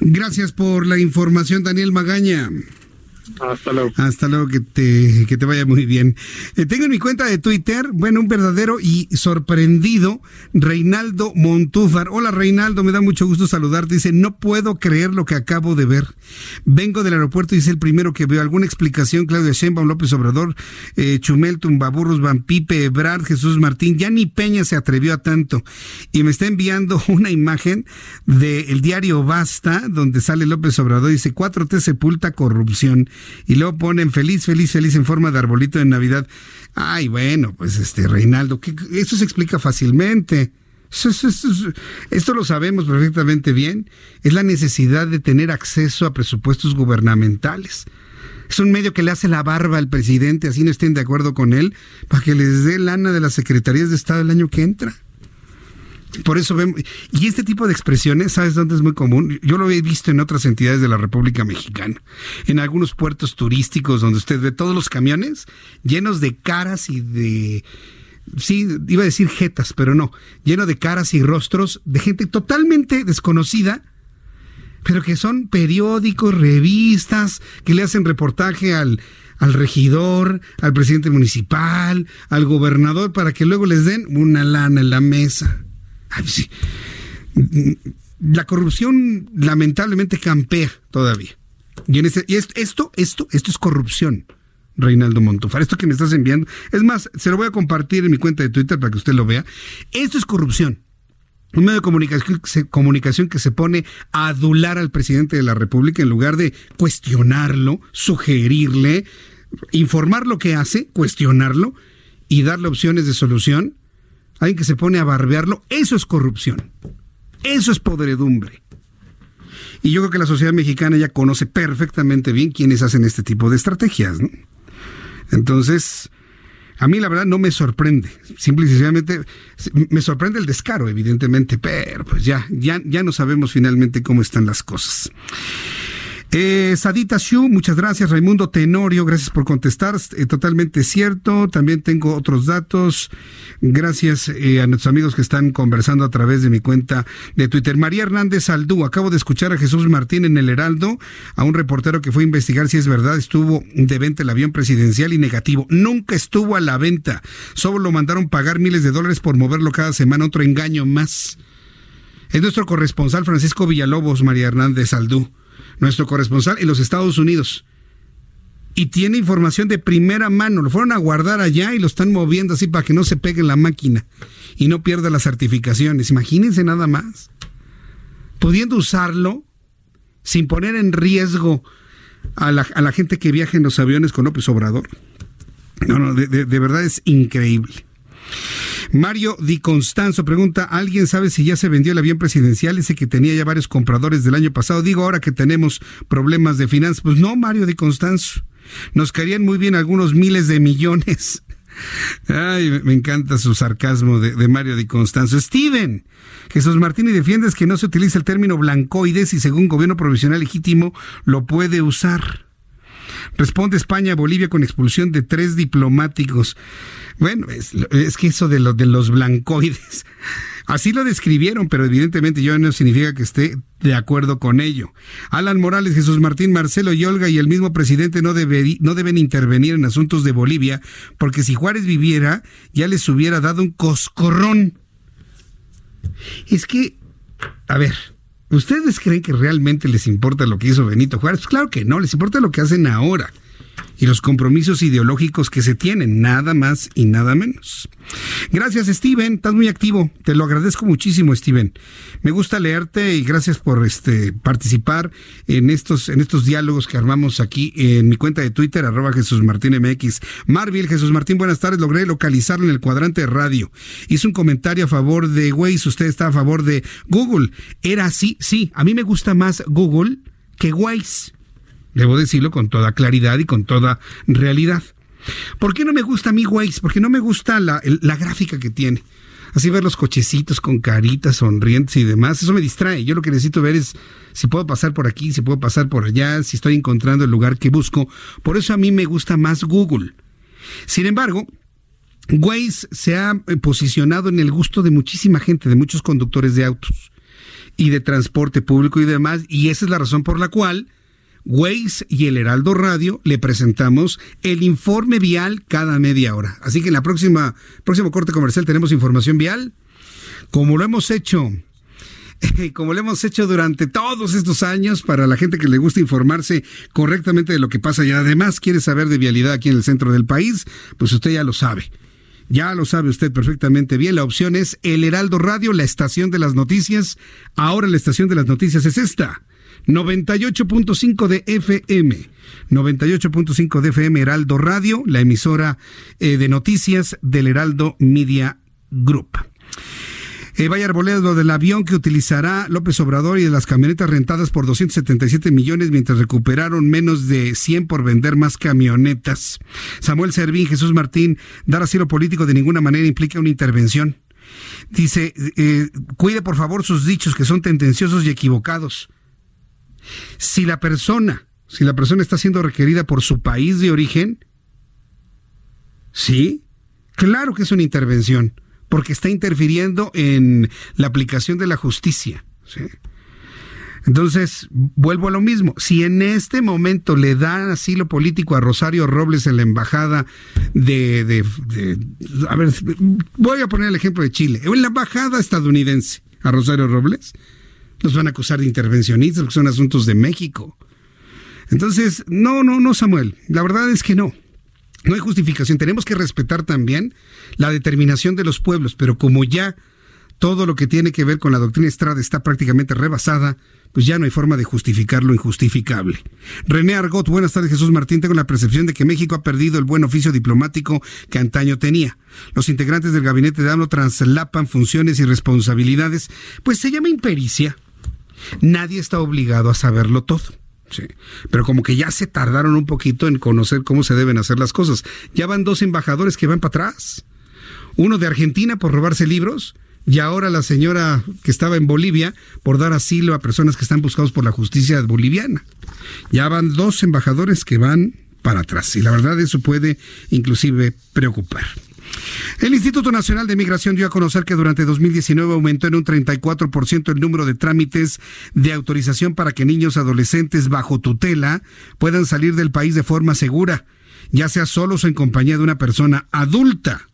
Gracias por la información, Daniel Magaña. Hasta luego. Hasta luego, que te, que te vaya muy bien. Eh, tengo en mi cuenta de Twitter, bueno, un verdadero y sorprendido Reinaldo Montúfar. Hola Reinaldo, me da mucho gusto saludarte. Dice, no puedo creer lo que acabo de ver. Vengo del aeropuerto y es el primero que veo. ¿Alguna explicación? Claudia Sheinbaum, López Obrador, eh, Chumel, Tumbaburros, Van Pipe, Ebrard, Jesús Martín. Ya ni Peña se atrevió a tanto. Y me está enviando una imagen del diario Basta, donde sale López Obrador dice, 4T sepulta corrupción y luego ponen feliz, feliz, feliz en forma de arbolito de Navidad. Ay, bueno, pues este Reinaldo, eso se explica fácilmente. esto lo sabemos perfectamente bien. Es la necesidad de tener acceso a presupuestos gubernamentales. Es un medio que le hace la barba al presidente, así no estén de acuerdo con él, para que les dé lana de las secretarías de Estado el año que entra. Por eso vemos, y este tipo de expresiones, ¿sabes dónde es muy común? Yo lo he visto en otras entidades de la República Mexicana, en algunos puertos turísticos donde usted ve todos los camiones llenos de caras y de, sí, iba a decir jetas, pero no, lleno de caras y rostros de gente totalmente desconocida, pero que son periódicos, revistas, que le hacen reportaje al, al regidor, al presidente municipal, al gobernador, para que luego les den una lana en la mesa. La corrupción lamentablemente campea todavía. Y, esto, esto, esto es corrupción. Reinaldo Montufar. Esto que me estás enviando. Es más, se lo voy a compartir en mi cuenta de Twitter para que usted lo vea. Esto es corrupción. Un medio de comunicación que se pone a adular al presidente de la República en lugar de cuestionarlo, sugerirle, informar lo que hace, cuestionarlo y darle opciones de solución alguien que se pone a barbearlo, eso es corrupción. Eso es podredumbre. Y yo creo que la sociedad mexicana ya conoce perfectamente bien quiénes hacen este tipo de estrategias. Entonces, a mí la verdad no me sorprende. Simple y sencillamente me sorprende el descaro, evidentemente, pero pues ya, ya, ya no sabemos finalmente cómo están las cosas. Eh, Sadita Shu, muchas gracias. Raimundo Tenorio, gracias por contestar. Eh, totalmente cierto. También tengo otros datos. Gracias eh, a nuestros amigos que están conversando a través de mi cuenta de Twitter. María Hernández Aldú, acabo de escuchar a Jesús Martín en el Heraldo, a un reportero que fue a investigar si es verdad, estuvo de venta el avión presidencial y negativo. Nunca estuvo a la venta. Solo lo mandaron pagar miles de dólares por moverlo cada semana. Otro engaño más. Es nuestro corresponsal Francisco Villalobos, María Hernández Aldú nuestro corresponsal en los Estados Unidos. Y tiene información de primera mano. Lo fueron a guardar allá y lo están moviendo así para que no se pegue la máquina y no pierda las certificaciones. Imagínense nada más. Pudiendo usarlo sin poner en riesgo a la, a la gente que viaja en los aviones con López Obrador. No, no, de verdad es increíble. Mario Di Constanzo pregunta, ¿alguien sabe si ya se vendió el avión presidencial? Ese que tenía ya varios compradores del año pasado. Digo ahora que tenemos problemas de finanzas. Pues no, Mario Di Constanzo. Nos caerían muy bien algunos miles de millones. Ay, me encanta su sarcasmo de, Mario Di Constanzo. Steven, Jesús Martínez defiendes que no se utiliza el término blancoides y según gobierno provisional legítimo lo puede usar. Responde España a Bolivia con expulsión de tres diplomáticos. Bueno, es, que eso de, lo, de los blancoides, así lo describieron, pero evidentemente yo no significa que esté de acuerdo con ello. Alan Morales, Jesús Martín, Marcelo y Olga y el mismo presidente no, no deben intervenir en asuntos de Bolivia, porque si Juárez viviera, ya les hubiera dado un coscorrón. Es que a ver, ¿ustedes creen que realmente les importa lo que hizo Benito Juárez? Pues claro que no, les importa lo que hacen ahora y los compromisos ideológicos que se tienen, nada más y nada menos. Gracias, Steven, estás muy activo, te lo agradezco muchísimo, Steven. Me gusta leerte y gracias por este participar en estos en estos diálogos que armamos aquí en mi cuenta de Twitter arroba Jesús Martín MX. Marvil, Jesús Martín, buenas tardes, logré localizarlo en el cuadrante de radio. Hizo un comentario a favor de Waze, usted está a favor de Google. Era así, sí, a mí me gusta más Google que Waze. Debo decirlo con toda claridad y con toda realidad. ¿Por qué no me gusta mi Waze? Porque no me gusta la, la gráfica que tiene. Así ver los cochecitos con caritas sonrientes y demás, eso me distrae. Yo lo que necesito ver es si puedo pasar por aquí, si puedo pasar por allá, si estoy encontrando el lugar que busco. Por eso a mí me gusta más Google. Sin embargo, Waze se ha eh, posicionado en el gusto de muchísima gente, de muchos conductores de autos y de transporte público y demás, y esa es la razón por la cual Waze y el Heraldo Radio le presentamos el informe vial cada media hora. Así que en la próxima próximo corte comercial tenemos información vial, como lo hemos hecho como lo hemos hecho durante todos estos años para la gente que le gusta informarse correctamente de lo que pasa y además quiere saber de vialidad aquí en el centro del país, pues usted ya lo sabe. Ya lo sabe usted perfectamente bien. La opción es El Heraldo Radio, la estación de las noticias. Ahora la estación de las noticias es esta. 98.5 de FM. 98.5 de FM Heraldo Radio, la emisora eh, de noticias del Heraldo Media Group. Eh, vaya arboleda del avión que utilizará López Obrador y de las camionetas rentadas por 277 millones mientras recuperaron menos de 100 por vender más camionetas. Samuel Servín, Jesús Martín, dar asilo político de ninguna manera implica una intervención. Dice, eh, cuide por favor sus dichos que son tendenciosos y equivocados. Si la persona, si la persona está siendo requerida por su país de origen, sí, claro que es una intervención, porque está interfiriendo en la aplicación de la justicia. Entonces, vuelvo a lo mismo. Si en este momento le dan asilo político a Rosario Robles en la embajada de, de, A ver, voy a poner el ejemplo de Chile. En la embajada estadounidense a Rosario Robles, nos van a acusar de intervencionistas, que son asuntos de México. Entonces, no, no, no, Samuel. La verdad es que no. No hay justificación. Tenemos que respetar también la determinación de los pueblos, pero como ya todo lo que tiene que ver con la doctrina Estrada está prácticamente rebasada, pues ya no hay forma de justificar lo injustificable. René Argot, buenas tardes Jesús Martín, tengo la percepción de que México ha perdido el buen oficio diplomático que antaño tenía. Los integrantes del gabinete de AMLO translapan funciones y responsabilidades, pues se llama impericia Nadie está obligado a saberlo todo. Sí. Pero como que ya se tardaron un poquito en conocer cómo se deben hacer las cosas. Ya van dos embajadores que van para atrás. Uno de Argentina por robarse libros y ahora la señora que estaba en Bolivia por dar asilo a personas que están buscados por la justicia boliviana. Ya van dos embajadores que van para atrás y la verdad eso puede inclusive preocupar. El Instituto Nacional de Migración dio a conocer que durante 2019 aumentó en un 34% el número de trámites de autorización para que niños adolescentes bajo tutela puedan salir del país de forma segura, ya sea solos o en compañía de una persona adulta.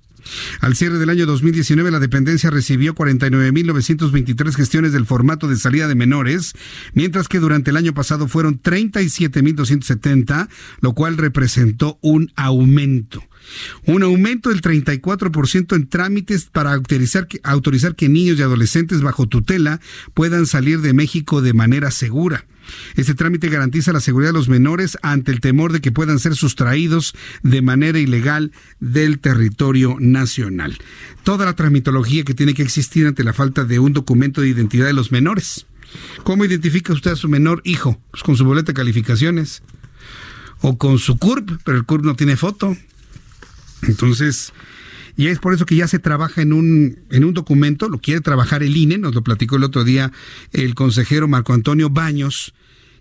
Al cierre del año 2019, la dependencia recibió 49.923 gestiones del formato de salida de menores, mientras que durante el año pasado fueron 37.270, lo cual representó un aumento. Un aumento del 34% en trámites para autorizar que, autorizar que niños y adolescentes bajo tutela puedan salir de México de manera segura. Este trámite garantiza la seguridad de los menores ante el temor de que puedan ser sustraídos de manera ilegal del territorio nacional. Toda la tramitología que tiene que existir ante la falta de un documento de identidad de los menores. ¿Cómo identifica usted a su menor hijo? Pues con su boleta de calificaciones. O con su CURP, pero el CURP no tiene foto. Entonces, y es por eso que ya se trabaja en un, en un documento, lo quiere trabajar el INE, nos lo platicó el otro día el consejero Marco Antonio Baños,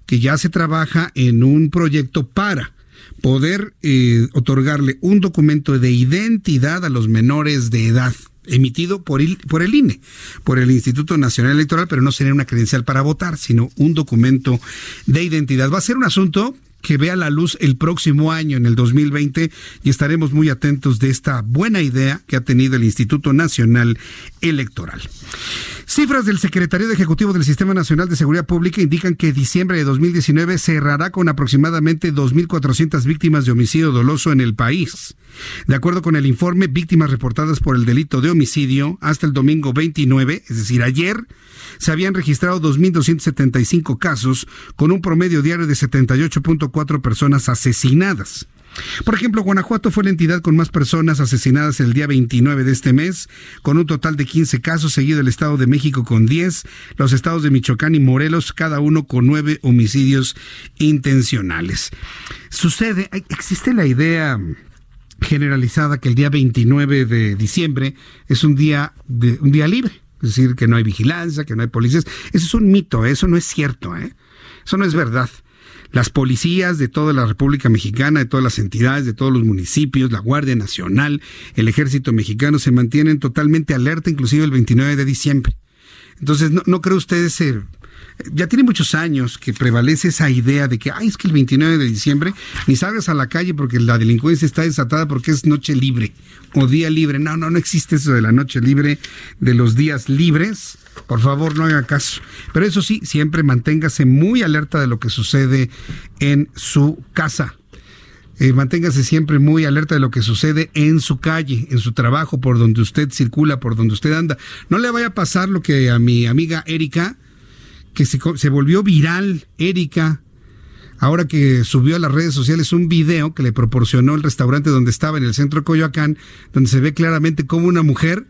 que ya se trabaja en un proyecto para poder eh, otorgarle un documento de identidad a los menores de edad emitido por el, por el INE, por el Instituto Nacional Electoral, pero no sería una credencial para votar, sino un documento de identidad. Va a ser un asunto que vea la luz el próximo año, en el 2020, y estaremos muy atentos de esta buena idea que ha tenido el Instituto Nacional Electoral. Cifras del Secretario de Ejecutivo del Sistema Nacional de Seguridad Pública indican que diciembre de 2019 cerrará con aproximadamente 2.400 víctimas de homicidio doloso en el país. De acuerdo con el informe, víctimas reportadas por el delito de homicidio hasta el domingo 29, es decir, ayer, se habían registrado 2.275 casos con un promedio diario de 78.4 personas asesinadas. Por ejemplo, Guanajuato fue la entidad con más personas asesinadas el día 29 de este mes, con un total de 15 casos, seguido el Estado de México con 10, los estados de Michoacán y Morelos, cada uno con 9 homicidios intencionales. Sucede, existe la idea generalizada que el día 29 de diciembre es un día de, un día libre, es decir, que no hay vigilancia, que no hay policías. Eso es un mito, ¿eh? eso no es cierto, ¿eh? eso no es verdad. Las policías de toda la República Mexicana, de todas las entidades, de todos los municipios, la Guardia Nacional, el Ejército Mexicano se mantienen totalmente alerta, inclusive el 29 de diciembre. Entonces, no, no creo ustedes ya tiene muchos años que prevalece esa idea de que, ay, es que el 29 de diciembre ni salgas a la calle porque la delincuencia está desatada porque es noche libre o día libre. No, no, no existe eso de la noche libre, de los días libres. Por favor, no haga caso. Pero eso sí, siempre manténgase muy alerta de lo que sucede en su casa. Eh, manténgase siempre muy alerta de lo que sucede en su calle, en su trabajo, por donde usted circula, por donde usted anda. No le vaya a pasar lo que a mi amiga Erika, que se, se volvió viral, Erika, ahora que subió a las redes sociales un video que le proporcionó el restaurante donde estaba en el centro de Coyoacán, donde se ve claramente cómo una mujer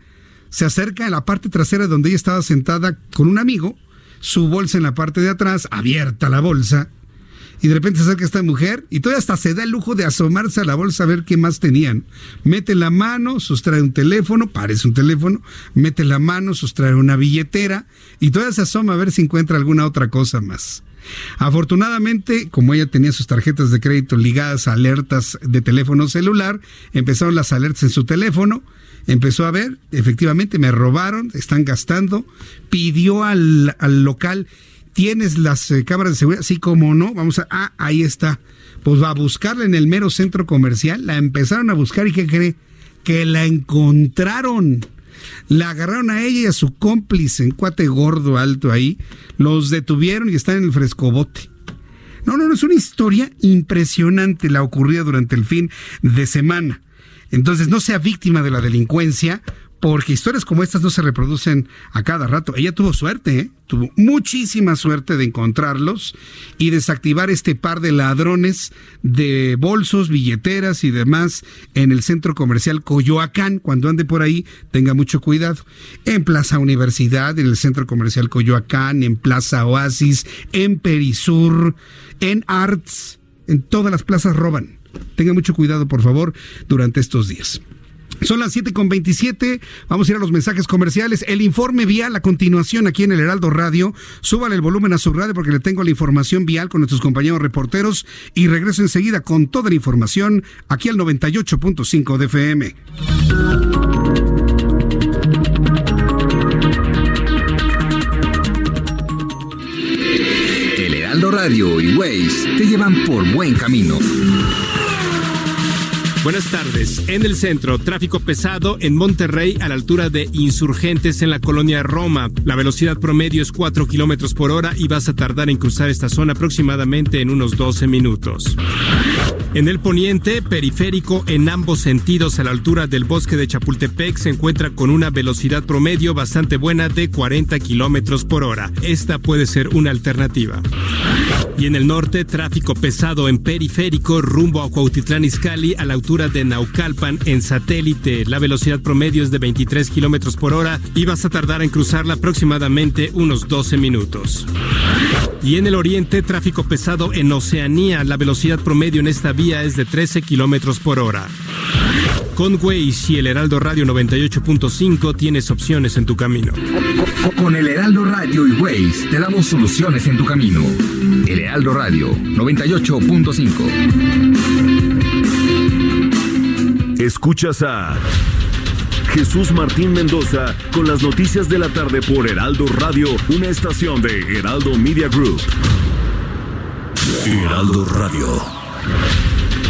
se acerca a la parte trasera donde ella estaba sentada con un amigo, su bolsa en la parte de atrás, abierta la bolsa, y de repente se acerca esta mujer y todavía hasta se da el lujo de asomarse a la bolsa a ver qué más tenían. Mete la mano, sustrae un teléfono, parece un teléfono, mete la mano, sustrae una billetera y todavía se asoma a ver si encuentra alguna otra cosa más. Afortunadamente, como ella tenía sus tarjetas de crédito ligadas a alertas de teléfono celular, empezaron las alertas en su teléfono, empezó a ver, efectivamente me robaron, están gastando, pidió al, al local ¿Tienes las eh, cámaras de seguridad? Sí, como no. Vamos a. Ah, ahí está. Pues va a buscarla en el mero centro comercial. La empezaron a buscar y ¿qué cree? Que la encontraron. La agarraron a ella y a su cómplice, en cuate gordo alto ahí. Los detuvieron y están en el frescobote. No, no, no, es una historia impresionante la ocurrida durante el fin de semana. Entonces, no sea víctima de la delincuencia, porque historias como estas no se reproducen a cada rato. Ella tuvo suerte, ¿eh? tuvo muchísima suerte de encontrarlos y desactivar este par de ladrones de bolsos, billeteras y demás en el centro comercial Coyoacán. Cuando ande por ahí, tenga mucho cuidado. En Plaza Universidad, en el centro comercial Coyoacán, en Plaza Oasis, en Perisur, en Arts, en todas las plazas roban. Tenga mucho cuidado, por favor, durante estos días. Son las 7 con 27. Vamos a ir a los mensajes comerciales. El informe vial a continuación aquí en el Heraldo Radio. Súbale el volumen a su radio porque le tengo la información vial con nuestros compañeros reporteros y regreso enseguida con toda la información aquí al 98.5 de FM. El Heraldo Radio y Waze te llevan por buen camino. Buenas tardes. En el centro, tráfico pesado en Monterrey a la altura de Insurgentes en la colonia Roma. La velocidad promedio es 4 kilómetros por hora y vas a tardar en cruzar esta zona aproximadamente en unos 12 minutos. En el poniente, periférico en ambos sentidos a la altura del bosque de Chapultepec se encuentra con una velocidad promedio bastante buena de 40 kilómetros por hora. Esta puede ser una alternativa. Y en el norte, tráfico pesado en periférico rumbo a Cuautitlán Izcalli a la altura de Naucalpan en satélite. La velocidad promedio es de 23 kilómetros por hora y vas a tardar en cruzarla aproximadamente unos 12 minutos. Y en el oriente, tráfico pesado en Oceanía. La velocidad promedio en esta vía es de 13 kilómetros por hora. Con Waze y el Heraldo Radio 98.5 tienes opciones en tu camino. Con el Heraldo Radio y Waze te damos soluciones en tu camino. El Heraldo Radio 98.5. Escuchas a Jesús Martín Mendoza con las noticias de la tarde por Heraldo Radio, una estación de Heraldo Media Group. Heraldo Radio.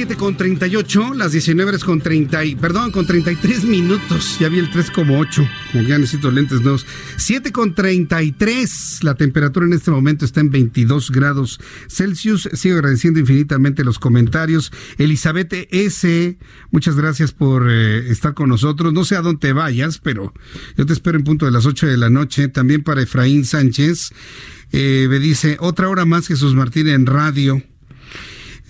7 con 38, las 19 con 30, y, perdón, con 33 minutos. Ya vi el 3,8, como ya necesito lentes nuevos. 7 con 33, la temperatura en este momento está en 22 grados Celsius. Sigo agradeciendo infinitamente los comentarios. Elizabeth S., muchas gracias por eh, estar con nosotros. No sé a dónde vayas, pero yo te espero en punto de las 8 de la noche. También para Efraín Sánchez. Eh, me dice, otra hora más Jesús Martín en radio.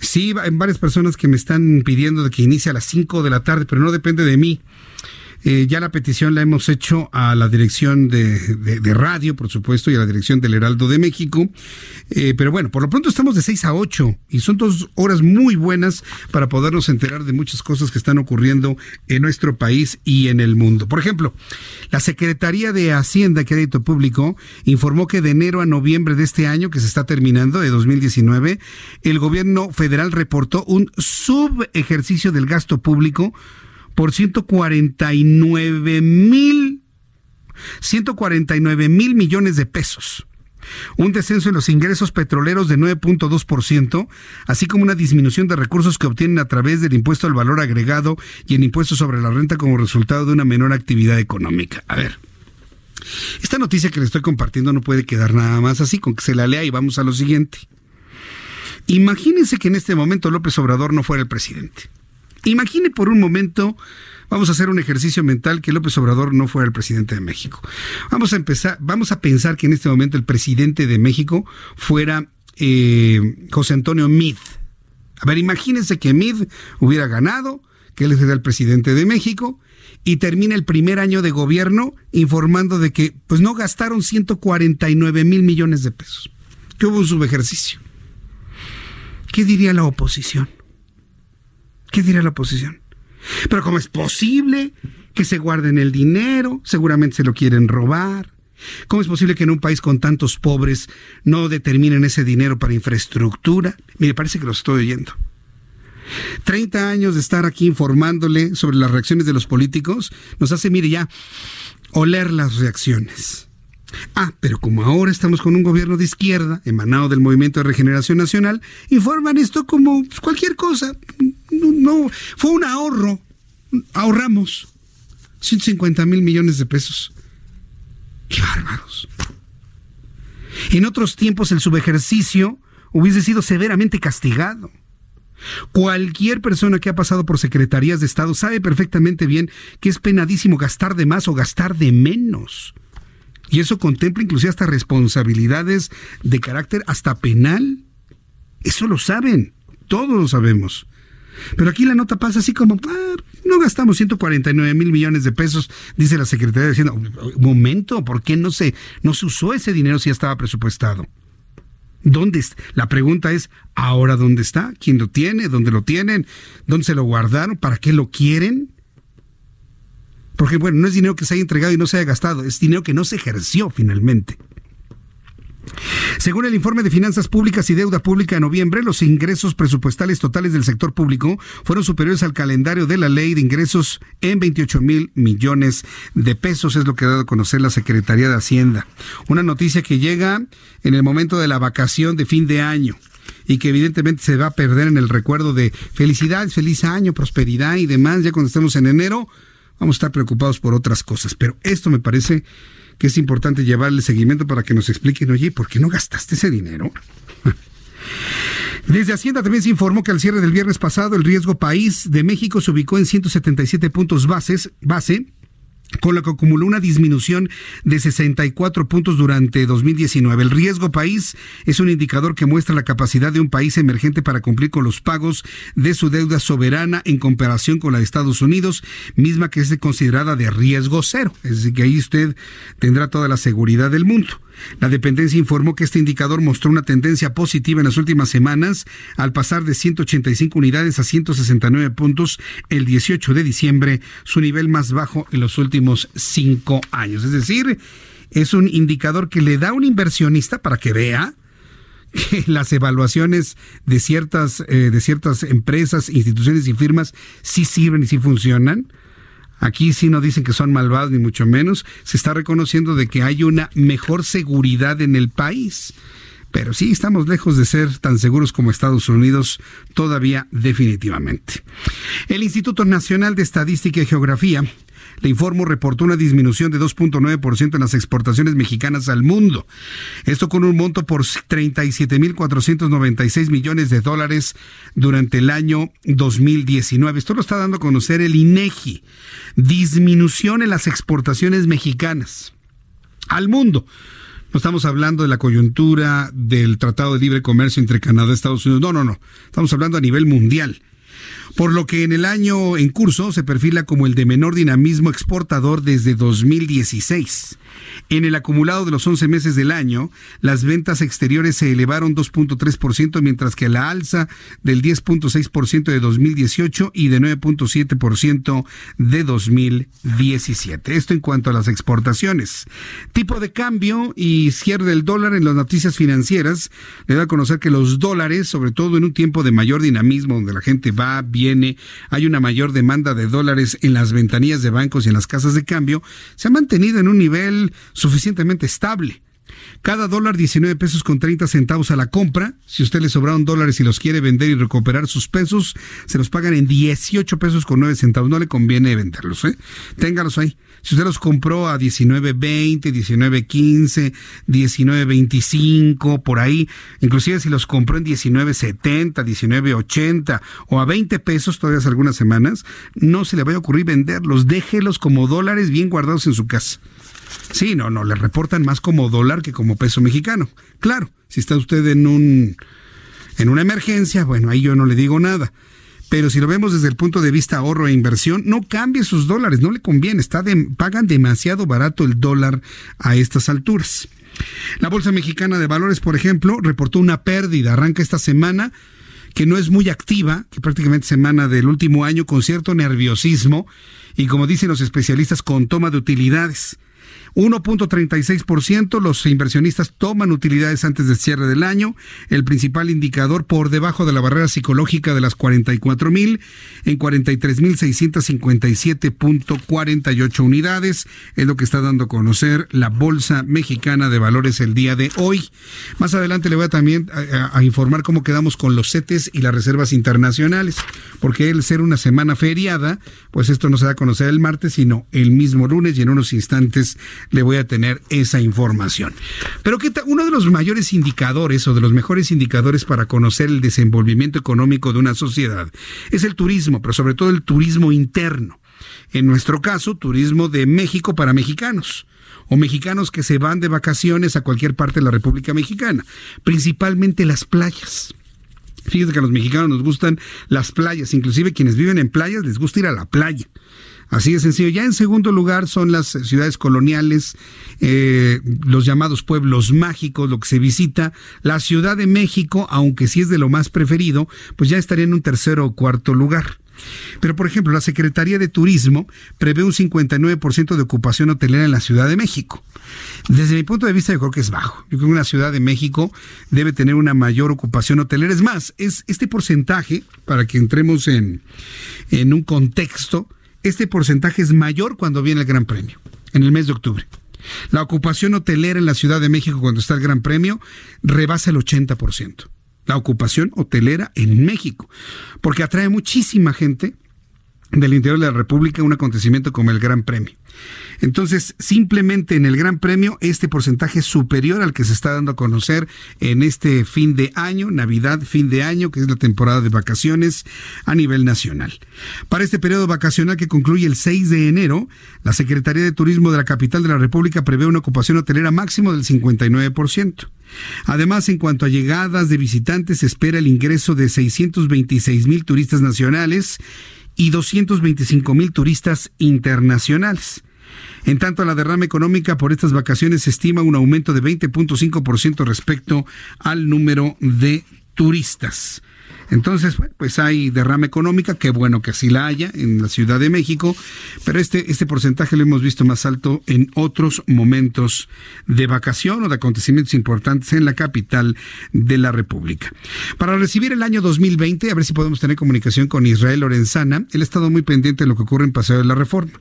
Sí, hay varias personas que me están pidiendo de que inicie a las 5 de la tarde, pero no depende de mí. Eh, ya la petición la hemos hecho a la dirección de, radio, por supuesto, y a la dirección del Heraldo de México. Eh, pero bueno, por lo pronto estamos de 6 a 8 y son dos horas muy buenas para podernos enterar de muchas cosas que están ocurriendo en nuestro país y en el mundo. Por ejemplo, la Secretaría de Hacienda y Crédito Público informó que de enero a noviembre de este año, que se está terminando, de 2019, el gobierno federal reportó un subejercicio del gasto público por 149 mil 149 mil millones de pesos. Un descenso en los ingresos petroleros de 9.2%, así como una disminución de recursos que obtienen a través del impuesto al valor agregado y el impuesto sobre la renta como resultado de una menor actividad económica. A ver, esta noticia que le estoy compartiendo no puede quedar nada más así, con que se la lea y vamos a lo siguiente. Imagínense que en este momento López Obrador no fuera el presidente. Imagine por un momento, vamos a hacer un ejercicio mental que López Obrador no fuera el presidente de México. Vamos a empezar, vamos a pensar que en este momento el presidente de México fuera eh, José Antonio Mid. A ver, imagínense que Mid hubiera ganado, que él sería el presidente de México y termina el primer año de gobierno informando de que pues no gastaron 149 mil millones de pesos, que hubo un subejercicio. ¿Qué diría la oposición? ¿Qué dirá la oposición? Pero ¿cómo es posible que se guarden el dinero? Seguramente se lo quieren robar. ¿Cómo es posible que en un país con tantos pobres no determinen ese dinero para infraestructura? Mire, parece que lo estoy oyendo. 30 años de estar aquí informándole sobre las reacciones de los políticos nos hace, mire, ya oler las reacciones. Ah, pero como ahora estamos con un gobierno de izquierda, emanado del Movimiento de Regeneración Nacional, informan esto como pues, cualquier cosa. No, fue un ahorro. Ahorramos 150 mil millones de pesos. ¡Qué bárbaros! En otros tiempos el subejercicio hubiese sido severamente castigado. Cualquier persona que ha pasado por secretarías de Estado sabe perfectamente bien que es penadísimo gastar de más o gastar de menos. Y eso contempla inclusive hasta responsabilidades de carácter hasta penal. Eso lo saben, todos lo sabemos. Pero aquí la nota pasa así como, ah, no gastamos 149 mil millones de pesos, dice la Secretaría de Hacienda. Momento, ¿por qué no se, no se usó ese dinero si ya estaba presupuestado? ¿Dónde? La pregunta es, ¿ahora dónde está? ¿Quién lo tiene? ¿Dónde lo tienen? ¿Dónde se lo guardaron? ¿Para qué lo quieren? Porque, bueno, no es dinero que se haya entregado y no se haya gastado, es dinero que no se ejerció finalmente. Según el informe de Finanzas Públicas y Deuda Pública de noviembre, los ingresos presupuestales totales del sector público fueron superiores al calendario de la ley de ingresos en 28 mil millones de pesos, es lo que ha dado a conocer la Secretaría de Hacienda. Una noticia que llega en el momento de la vacación de fin de año y que evidentemente se va a perder en el recuerdo de felicidades, feliz año, prosperidad y demás, ya cuando estemos en enero vamos a estar preocupados por otras cosas. Pero esto me parece que es importante llevarle seguimiento para que nos expliquen, oye, ¿por qué no gastaste ese dinero? Desde Hacienda también se informó que al cierre del viernes pasado el riesgo país de México se ubicó en 177 puntos bases, base con lo que acumuló una disminución de 64 puntos durante 2019. El riesgo país es un indicador que muestra la capacidad de un país emergente para cumplir con los pagos de su deuda soberana en comparación con la de Estados Unidos, misma que es considerada de riesgo cero. Es decir, que ahí usted tendrá toda la seguridad del mundo. La dependencia informó que este indicador mostró una tendencia positiva en las últimas semanas al pasar de 185 unidades a 169 puntos el 18 de diciembre, su nivel más bajo en los últimos cinco años. Es decir, es un indicador que le da a un inversionista para que vea que las evaluaciones de ciertas, eh, de ciertas empresas, instituciones y firmas sí sirven y sí funcionan. Aquí sí no dicen que son malvados ni mucho menos. Se está reconociendo de que hay una mejor seguridad en el país. Pero sí, estamos lejos de ser tan seguros como Estados Unidos todavía definitivamente. El Instituto Nacional de Estadística y Geografía le informo, reportó una disminución de 2.9% en las exportaciones mexicanas al mundo. Esto con un monto por 37.496 millones de dólares durante el año 2019. Esto lo está dando a conocer el INEGI. Disminución en las exportaciones mexicanas al mundo. No estamos hablando de la coyuntura del Tratado de Libre Comercio entre Canadá y Estados Unidos. No, no, no. Estamos hablando a nivel mundial por lo que en el año en curso se perfila como el de menor dinamismo exportador desde 2016. En el acumulado de los 11 meses del año, las ventas exteriores se elevaron 2.3%, mientras que la alza del 10.6% de 2018 y de 9.7% de 2017. Esto en cuanto a las exportaciones. Tipo de cambio y cierre del dólar en las noticias financieras le da a conocer que los dólares, sobre todo en un tiempo de mayor dinamismo, donde la gente va, viene, hay una mayor demanda de dólares en las ventanillas de bancos y en las casas de cambio, se ha mantenido en un nivel suficientemente estable. Cada dólar 19 pesos con 30 centavos a la compra. Si usted le sobraron dólares y los quiere vender y recuperar sus pesos, se los pagan en 18 pesos con 9 centavos. No le conviene venderlos, ¿eh? Téngalos ahí. Si usted los compró a 19.20, 19.15, 19.25, por ahí, inclusive si los compró en 19.70, 19.80 o a 20 pesos todavía hace algunas semanas, no se le vaya a ocurrir venderlos. Déjelos como dólares bien guardados en su casa. Sí, no, no, le reportan más como dólar que como peso mexicano. Claro, si está usted en un en una emergencia, bueno, ahí yo no le digo nada. Pero si lo vemos desde el punto de vista ahorro e inversión, no cambie sus dólares, no le conviene, pagan demasiado barato el dólar a estas alturas. La Bolsa Mexicana de Valores, por ejemplo, reportó una pérdida, arranca esta semana que no es muy activa, que prácticamente semana del último año con cierto nerviosismo y como dicen los especialistas con toma de utilidades. 1.36% los inversionistas toman utilidades antes del cierre del año, el principal indicador por debajo de la barrera psicológica de las 44 mil en 43.657.48 unidades, es lo que está dando a conocer la Bolsa Mexicana de Valores el día de hoy. Más adelante le voy a también a, informar cómo quedamos con los CETES y las reservas internacionales, porque el ser una semana feriada, pues esto no se da a conocer el martes, sino el mismo lunes y en unos instantes le voy a tener esa información. Pero ¿qué uno de los mayores indicadores o de los mejores indicadores para conocer el desenvolvimiento económico de una sociedad es el turismo, pero sobre todo el turismo interno. En nuestro caso, turismo de México para mexicanos o mexicanos que se van de vacaciones a cualquier parte de la República Mexicana, principalmente las playas. Fíjense que a los mexicanos nos gustan las playas, inclusive quienes viven en playas les gusta ir a la playa. Así de sencillo. Ya en segundo lugar son las ciudades coloniales, eh, los llamados pueblos mágicos, lo que se visita. La Ciudad de México, aunque sí es de lo más preferido, pues ya estaría en un tercero o cuarto lugar. Pero, por ejemplo, la Secretaría de Turismo prevé un 59% de ocupación hotelera en la Ciudad de México. Desde mi punto de vista, yo creo que es bajo. Yo creo que una Ciudad de México debe tener una mayor ocupación hotelera. Es más, es este porcentaje, para que entremos en, en un contexto, este porcentaje es mayor cuando viene el Gran Premio, en el mes de octubre. La ocupación hotelera en la Ciudad de México cuando está el Gran Premio rebasa el 80%. La ocupación hotelera en México, porque atrae muchísima gente del interior de la República un acontecimiento como el Gran Premio. Entonces, simplemente en el Gran Premio, este porcentaje es superior al que se está dando a conocer en este fin de año, Navidad, fin de año, que es la temporada de vacaciones a nivel nacional. Para este periodo vacacional que concluye el 6 de enero, la Secretaría de Turismo de la capital de la República prevé una ocupación hotelera máximo del 59%. Además, en cuanto a llegadas de visitantes, se espera el ingreso de 626 mil turistas nacionales y 225 mil turistas internacionales. En tanto, la derrama económica por estas vacaciones se estima un aumento de 20.5% respecto al número de turistas. Entonces, pues hay derrama económica, qué bueno que así la haya en la Ciudad de México, pero este, este porcentaje lo hemos visto más alto en otros momentos de vacación o de acontecimientos importantes en la capital de la República. Para recibir el año 2020, a ver si podemos tener comunicación con Israel Lorenzana, él ha estado muy pendiente de lo que ocurre en Paseo de la Reforma.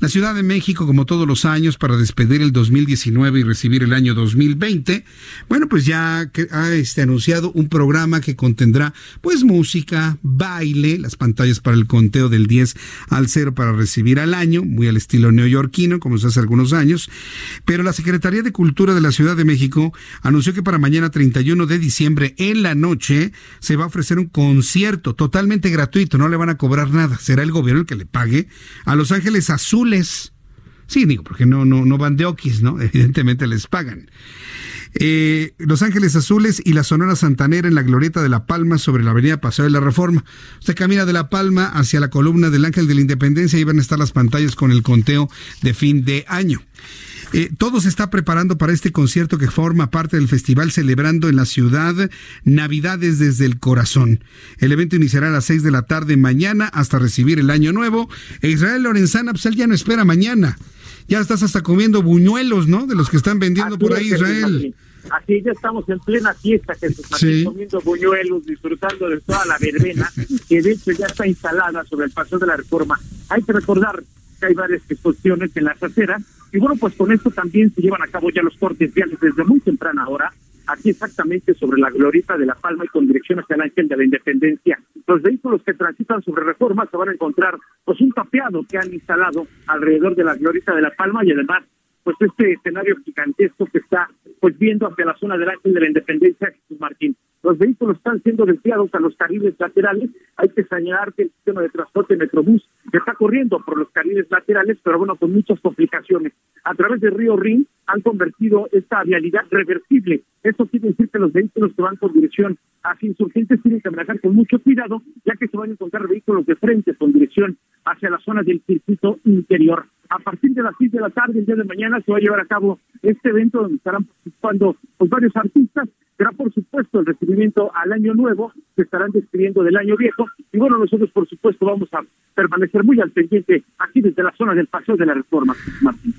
La Ciudad de México, como todos los años, para despedir el 2019 y recibir el año 2020, bueno, pues ya ha este, anunciado un programa que contendrá pues música, baile, las pantallas para el conteo del 10 al 0 para recibir al año, muy al estilo neoyorquino, como se hace algunos años. Pero la Secretaría de Cultura de la Ciudad de México anunció que para mañana 31 de diciembre en la noche se va a ofrecer un concierto totalmente gratuito, no le van a cobrar nada, será el gobierno el que le pague a Los Ángeles Azules. Sí, digo, porque no, no, no van de okis, ¿no? Evidentemente les pagan. Eh, Los Ángeles Azules y la Sonora Santanera en la Glorieta de La Palma sobre la avenida Paseo de la Reforma. Usted camina de La Palma hacia la columna del Ángel de la Independencia y van a estar las pantallas con el conteo de fin de año. Eh, todo se está preparando para este concierto que forma parte del festival celebrando en la ciudad Navidades desde el Corazón. El evento iniciará a las 6 de la tarde mañana hasta recibir el año nuevo. E Israel Lorenzana, pues ya no espera mañana ya estás hasta comiendo buñuelos, ¿no? De los que están vendiendo por ahí, Israel. Así ya estamos en plena fiesta, se están comiendo buñuelos, disfrutando de toda la verbena, que de hecho ya está instalada sobre el paso de la reforma. Hay que recordar que hay varias exposiciones en las aceras, y bueno, pues con esto también se llevan a cabo ya los cortes viales desde muy temprana hora, aquí exactamente sobre la glorita de La Palma y con dirección hacia el Ángel de la Independencia. Los vehículos que transitan sobre reforma se van a encontrar pues un tapeado que han instalado alrededor de la glorita de La Palma y además pues este escenario gigantesco que está pues viendo hacia la zona del Ángel de la Independencia, Jesús Martín. Los vehículos están siendo desviados a los carriles laterales. Hay que señalar que el sistema de transporte Metrobús está corriendo por los carriles laterales, pero bueno, con muchas complicaciones. A través del río Rin han convertido esta vialidad reversible. Eso quiere decir que los vehículos que van con dirección hacia insurgentes tienen que manejar con mucho cuidado, ya que se van a encontrar vehículos de frente con dirección hacia la zona del circuito interior. A partir de las 6 de la tarde, el día de mañana, se va a llevar a cabo este evento donde estarán participando pues, varios artistas será por supuesto el recibimiento al año nuevo, se estarán despidiendo del año viejo y bueno, nosotros por supuesto vamos a permanecer muy al pendiente aquí desde la zona del Paseo de la Reforma.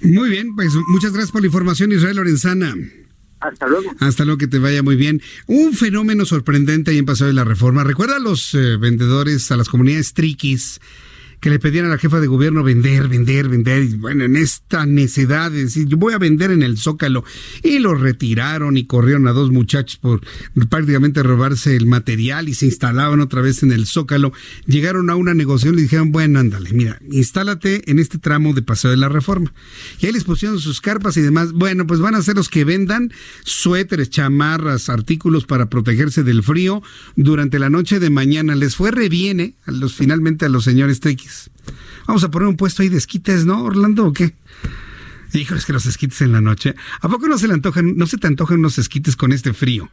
Muy bien, pues muchas gracias por la información Israel Lorenzana. Hasta luego. Hasta luego, que te vaya muy bien. Un fenómeno sorprendente ahí en Paseo de la Reforma. ¿Recuerda a los eh, vendedores, a las comunidades triquis? Que le pedían a la jefa de gobierno vender, vender, vender. Y bueno, en esta necedad de decir, yo voy a vender en el Zócalo. Y lo retiraron y corrieron a dos muchachos por prácticamente robarse el material y se instalaban otra vez en el Zócalo. Llegaron a una negociación y dijeron, bueno, ándale, mira, instálate en este tramo de Paseo de la Reforma. Y ahí les pusieron sus carpas y demás. Bueno, pues van a ser los que vendan suéteres, chamarras, artículos para protegerse del frío durante la noche de mañana. Les fue reviene a los, finalmente a los señores Vamos a poner un puesto ahí de esquites, ¿no, Orlando, o qué? Híjole, es que los esquites en la noche. ¿A poco no se le antojan, no se te antojan unos esquites con este frío?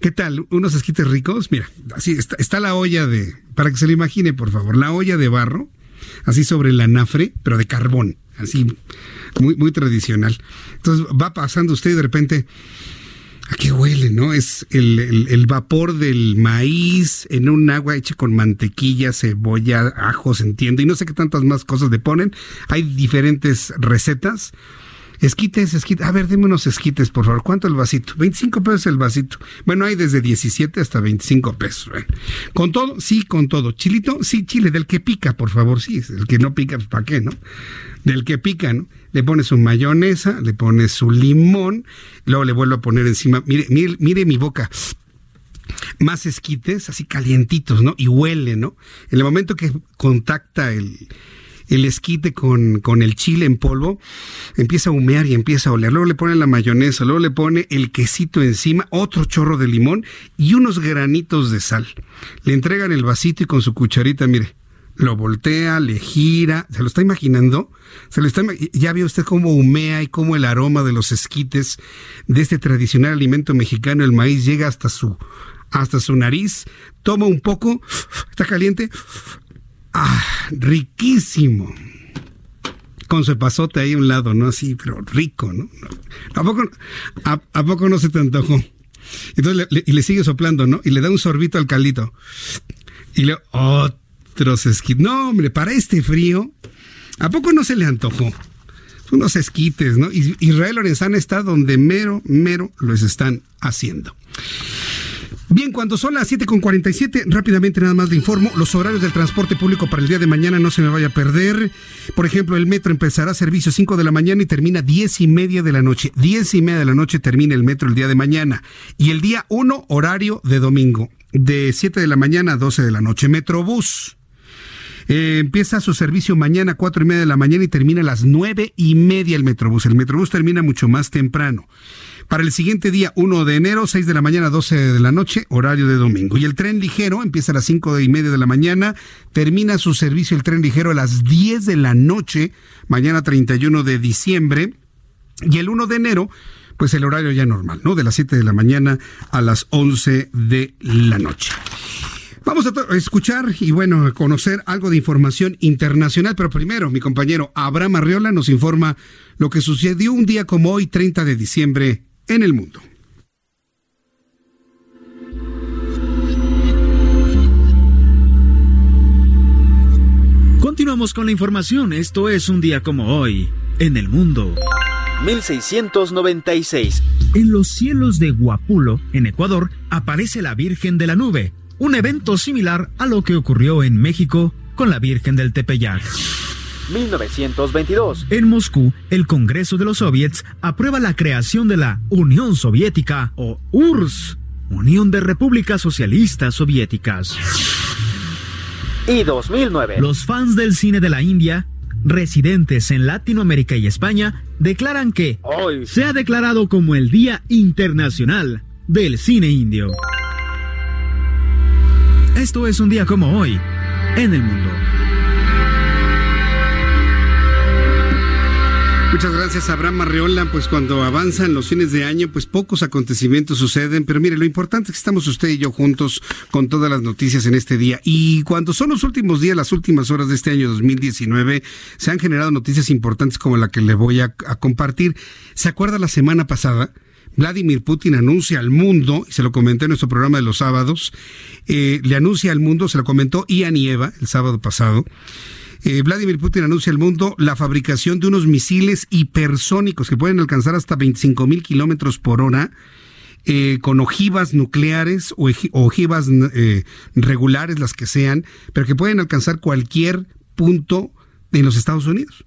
¿Qué tal? ¿Unos esquites ricos? Mira, así está, está la olla de, para que se lo imagine, por favor, la olla de barro, así sobre el anafre, pero de carbón, así, muy, muy tradicional. Entonces va pasando usted y de repente ¿A qué huele, no? Es el, vapor del maíz en un agua hecha con mantequilla, cebolla, ajos, entiendo, y no sé qué tantas más cosas le ponen. Hay diferentes recetas. Esquites, esquites. A ver, dime unos esquites, por favor. ¿Cuánto el vasito? 25 pesos el vasito. Bueno, hay desde 17 hasta 25 pesos. ¿Con todo? Sí, con todo. ¿Chilito? Sí, chile. Del que pica, por favor. Sí, el que no pica, pues ¿para qué, no? Del que pica, ¿no? Le pone su mayonesa, le pone su limón, luego le vuelvo a poner encima. Mire, mire, mire mi boca más esquites, así calientitos, ¿no? Y huele, ¿no? En el momento que contacta el, el esquite con, con el chile en polvo, empieza a humear y empieza a oler. Luego le pone la mayonesa, luego le pone el quesito encima, otro chorro de limón y unos granitos de sal. Le entregan el vasito y con su cucharita, mire, lo voltea, le gira, ¿se lo está imaginando? ¿Se lo está, ya vio usted cómo humea y cómo el aroma de los esquites de este tradicional alimento mexicano, el maíz, llega hasta su, hasta su nariz, toma un poco, está caliente, Ah, riquísimo. Con su pasote ahí a un lado, ¿no? Así, pero rico, ¿no? ¿A poco, a, poco no se te antojó? Entonces, y le sigue soplando, ¿no? Y le da un sorbito al caldito. Y le otros esquites. No, hombre, para este frío, ¿a poco no se le antojó? Unos esquites, ¿no? Israel Lorenzana está donde mero, mero los están haciendo. Bien, cuando son las 7.47, rápidamente nada más le informo, los horarios del transporte público para el día de mañana no se me vaya a perder. Por ejemplo, el metro empezará servicio 5 de la mañana y termina 10 y media de la noche. 10 y media de la noche termina el metro el día de mañana. Y el día 1, horario de domingo, de 7 de la mañana a 12 de la noche. Metrobús. Eh, empieza su servicio mañana a 4 y media de la mañana y termina a las 9 y media el Metrobús. El Metrobús termina mucho más temprano. Para el siguiente día, 1 de enero, 6 de la mañana, 12 de la noche, horario de domingo. Y el tren ligero empieza a las 5 y media de la mañana, termina su servicio el tren ligero a las 10 de la noche, mañana 31 de diciembre. Y el 1 de enero, pues el horario ya normal, ¿no? De las 7 de la mañana a las 11 de la noche. Vamos a escuchar y bueno, a conocer algo de información internacional, pero primero mi compañero Abraham Arriola nos informa lo que sucedió un día como hoy, 30 de diciembre, en el mundo. Continuamos con la información. Esto es un día como hoy, en el mundo. 1696. En los cielos de Guapulo, en Ecuador, aparece la Virgen de la Nube, un evento similar a lo que ocurrió en México con la Virgen del Tepeyac. 1922. En Moscú, el Congreso de los Soviets aprueba la creación de la Unión Soviética o URSS, Unión de Repúblicas Socialistas Soviéticas. Y 2009. Los fans del cine de la India, residentes en Latinoamérica y España, declaran que hoy se ha declarado como el Día Internacional del Cine Indio. Esto es un día como hoy en el mundo. Muchas gracias, Abraham Arreola. Pues cuando avanzan los fines de año, pues pocos acontecimientos suceden. Pero mire, lo importante es que estamos usted y yo juntos con todas las noticias en este día. Y cuando son los últimos días, las últimas horas de este año 2019, se han generado noticias importantes como la que le voy a, compartir. ¿Se acuerda la semana pasada? Vladimir Putin anuncia al mundo, y se lo comenté en nuestro programa de los sábados, eh, le anuncia al mundo, se lo comentó Ian y Eva el sábado pasado, eh, Vladimir Putin anuncia al mundo la fabricación de unos misiles hipersónicos que pueden alcanzar hasta 25 mil kilómetros por hora. Eh, con ojivas nucleares o ojivas eh, regulares, las que sean, pero que pueden alcanzar cualquier punto en los Estados Unidos.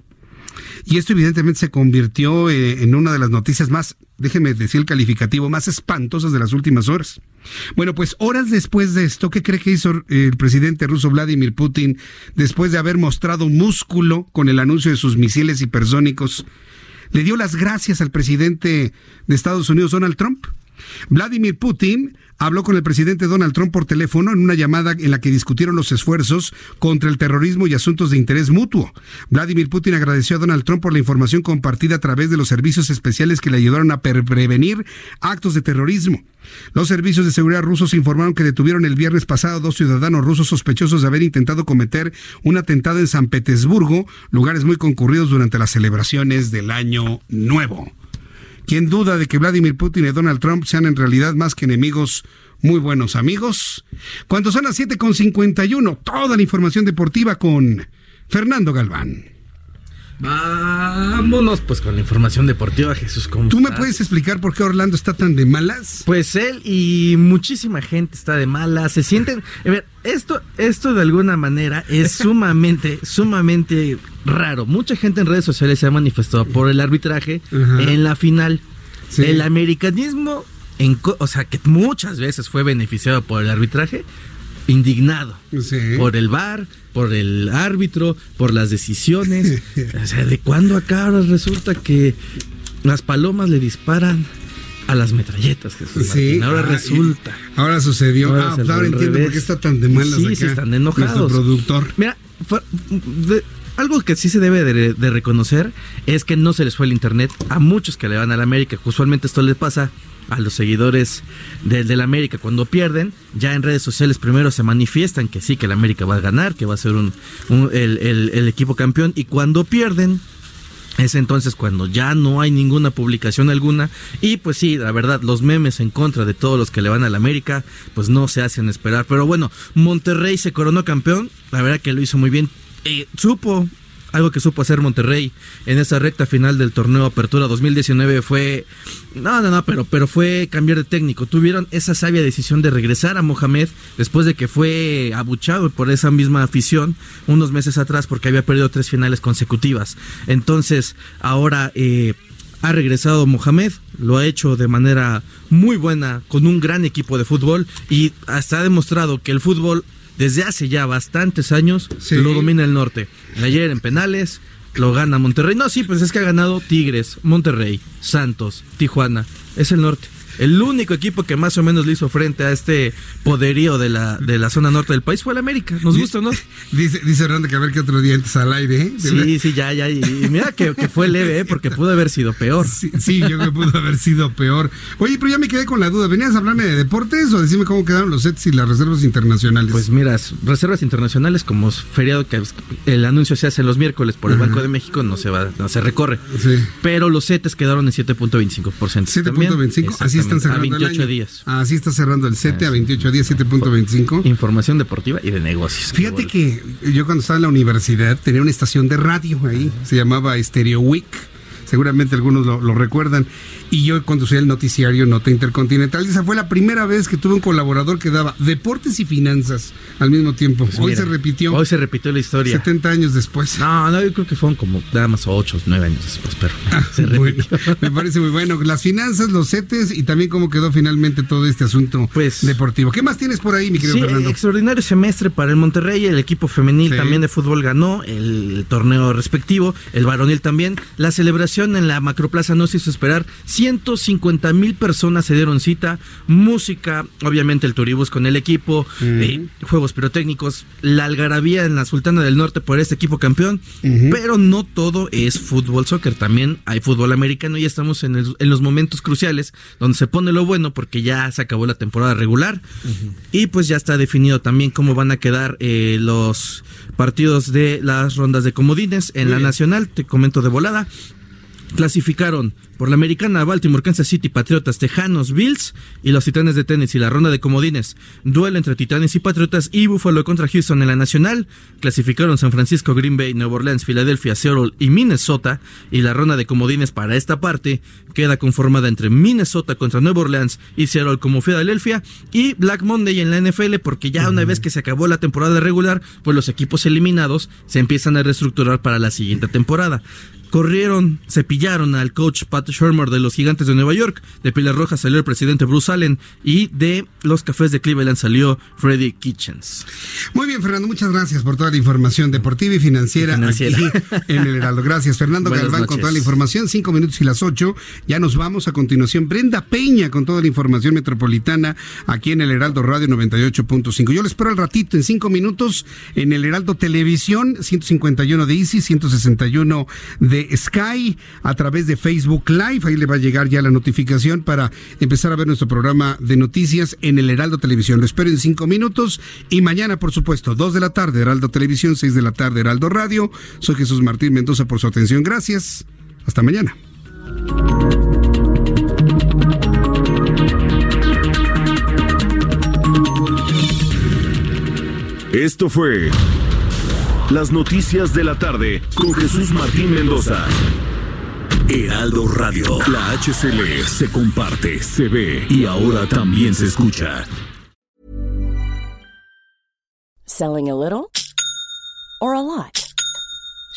Y esto evidentemente se convirtió eh, en una de las noticias más, déjeme decir el calificativo, más espantosas de las últimas horas. Bueno, pues horas después de esto, ¿qué cree que hizo el presidente ruso Vladimir Putin después de haber mostrado músculo con el anuncio de sus misiles hipersónicos? Le dio las gracias al presidente de Estados Unidos, Donald Trump. Vladimir Putin habló con el presidente Donald Trump por teléfono en una llamada en la que discutieron los esfuerzos contra el terrorismo y asuntos de interés mutuo. Vladimir Putin agradeció a Donald Trump por la información compartida a través de los servicios especiales que le ayudaron a prevenir actos de terrorismo. Los servicios de seguridad rusos informaron que detuvieron el viernes pasado dos ciudadanos rusos sospechosos de haber intentado cometer un atentado en San Petersburgo, lugares muy concurridos durante las celebraciones del Año Nuevo. ¿Quién duda de que Vladimir Putin y Donald Trump sean en realidad más que enemigos, muy buenos amigos? Cuando son las 7.51, toda la información deportiva con Fernando Galván. Vámonos pues con la información deportiva, Jesús. ¿Tú me puedes explicar por qué Orlando está tan de malas? Pues él y muchísima gente está de malas. Se sienten. A ver, esto, esto de alguna manera es sumamente, sumamente raro. Mucha gente en redes sociales se ha manifestado por el arbitraje en la final. El americanismo, en, o sea, que muchas veces fue beneficiado por el arbitraje, indignado por el VAR, por el árbitro, por las decisiones. o sea, ¿de cuándo acá ahora resulta que las palomas le disparan a las metralletas, Jesús sí, Ahora ah, resulta. Ahora sucedió. Ahora, ah, ahora entiendo por qué está tan de malas Sí, sí, están enojados. productor. Mira, algo que sí se debe de, reconocer es que no se les fue el internet a muchos que le van a la América. Usualmente esto les pasa a los seguidores del, América cuando pierden, ya en redes sociales primero se manifiestan que sí, que el América va a ganar, que va a ser un, el, equipo campeón, y cuando pierden, Es entonces cuando ya no hay ninguna publicación alguna y pues sí, la verdad, los memes en contra de todos los que le van a la América, pues no se hacen esperar. Pero bueno, Monterrey se coronó campeón, la verdad que lo hizo muy bien. Eh, supo algo que supo hacer Monterrey en esa recta final del torneo Apertura 2019 fue no, no, no, pero pero fue cambiar de técnico. Tuvieron esa sabia decisión de regresar a Mohamed después de que fue abuchado por esa misma afición unos meses atrás porque había perdido tres finales consecutivas. Entonces, ahora eh, ha regresado Mohamed, lo ha hecho de manera muy buena, con un gran equipo de fútbol y hasta ha demostrado que el fútbol desde hace ya bastantes años lo domina el norte. Ayer en penales lo gana Monterrey. No, sí, pues es que ha ganado Tigres, Monterrey, Santos, Tijuana. Es el norte el único equipo que más o menos le hizo frente a este poderío de la, de la zona norte del país fue el América. ¿Nos gusta no? Dice, dice Hernando que a ver qué otro día entres al aire. ¿eh? Sí, sí, ya, ya. Y, mira que, fue leve, ¿eh? porque pudo haber sido peor. Sí, yo creo que pudo haber sido peor. Oye, pero ya me quedé con la duda. ¿Venías a hablarme de deportes o decirme cómo quedaron los sets y las reservas internacionales? Pues mira, reservas internacionales como feriado que el anuncio se hace los miércoles por el Banco de México no se va, no se recorre. Sí. Pero los sets quedaron en 7.25%. 7.25, así están cerrando. A 28 días. Así está cerrando el CETE a 28 días, 7.25. Información deportiva y de negocios. Fíjate que yo cuando estaba en la universidad tenía una estación de radio ahí, se llamaba Stereo Week. Seguramente algunos lo, lo recuerdan y yo conducía el noticiario Nota Intercontinental. esa fue la primera vez que tuve un colaborador que daba deportes y finanzas al mismo tiempo. Pues hoy se repitió. Hoy se repitió la historia. 70 años después. No, no, yo creo que fueron como nada más 8, 9 años después, pero ah, se repitió. me parece muy bueno. Las finanzas, los CETES y también cómo quedó finalmente todo este asunto pues, deportivo. ¿Qué más tienes por ahí, mi querido sí, Fernando? Extraordinario semestre para el Monterrey. El equipo femenil también de fútbol ganó el torneo respectivo. El varonil también. La celebración en la Macroplaza no se hizo esperar. 150 mil personas se dieron cita, música, obviamente el turibus con el equipo, eh, juegos pirotécnicos, la algarabía en la Sultana del Norte por este equipo campeón, pero no todo es fútbol soccer, también hay fútbol americano y estamos en, los momentos cruciales donde se pone lo bueno porque ya se acabó la temporada regular y pues ya está definido también cómo van a quedar eh, los partidos de las rondas de comodines en la nacional, te comento de volada. Clasificaron por la americana Baltimore, Kansas City, Patriotas, Tejanos, Bills y los Titanes de y la ronda de comodines. Duelo entre Titanes y Patriotas y Buffalo contra Houston en la nacional. Clasificaron San Francisco, Green Bay, Nueva Orleans, Filadelfia, Seattle y Minnesota. Y la ronda de comodines para esta parte queda conformada entre Minnesota contra Nueva Orleans y Seattle como Filadelfia. Y Black Monday en la NFL porque ya una vez que se acabó la temporada regular, pues los equipos eliminados se empiezan a reestructurar para la siguiente temporada corrieron, cepillaron al coach Pat Shermer de los Gigantes de Nueva York, de Pilar Roja salió el presidente Bruce Allen y de los Cafés de Cleveland salió Freddy Kitchens. Muy bien, Fernando, muchas gracias por toda la información deportiva y financiera, aquí en el Heraldo. Gracias, Fernando Galván, con toda la información. Cinco minutos y las ocho. Ya nos vamos a continuación. Brenda Peña con toda la información metropolitana aquí en el Heraldo Radio 98.5. Yo le espero al ratito, en cinco minutos, en el Heraldo Televisión, 151 de Easy, 161 de Sky a través de Facebook Live. Ahí le va a llegar ya la notificación para empezar a ver nuestro programa de noticias en el Heraldo Televisión. Lo espero en cinco minutos y mañana, por supuesto, dos de la tarde, Heraldo Televisión, seis de la tarde, Heraldo Radio. Soy Jesús Martín Mendoza por su atención. Gracias. Hasta mañana. Esto fue las noticias de la tarde con Jesús Martín Mendoza. Heraldo Radio. La HCL se comparte, se ve y ahora también se escucha. Selling a little or a lot.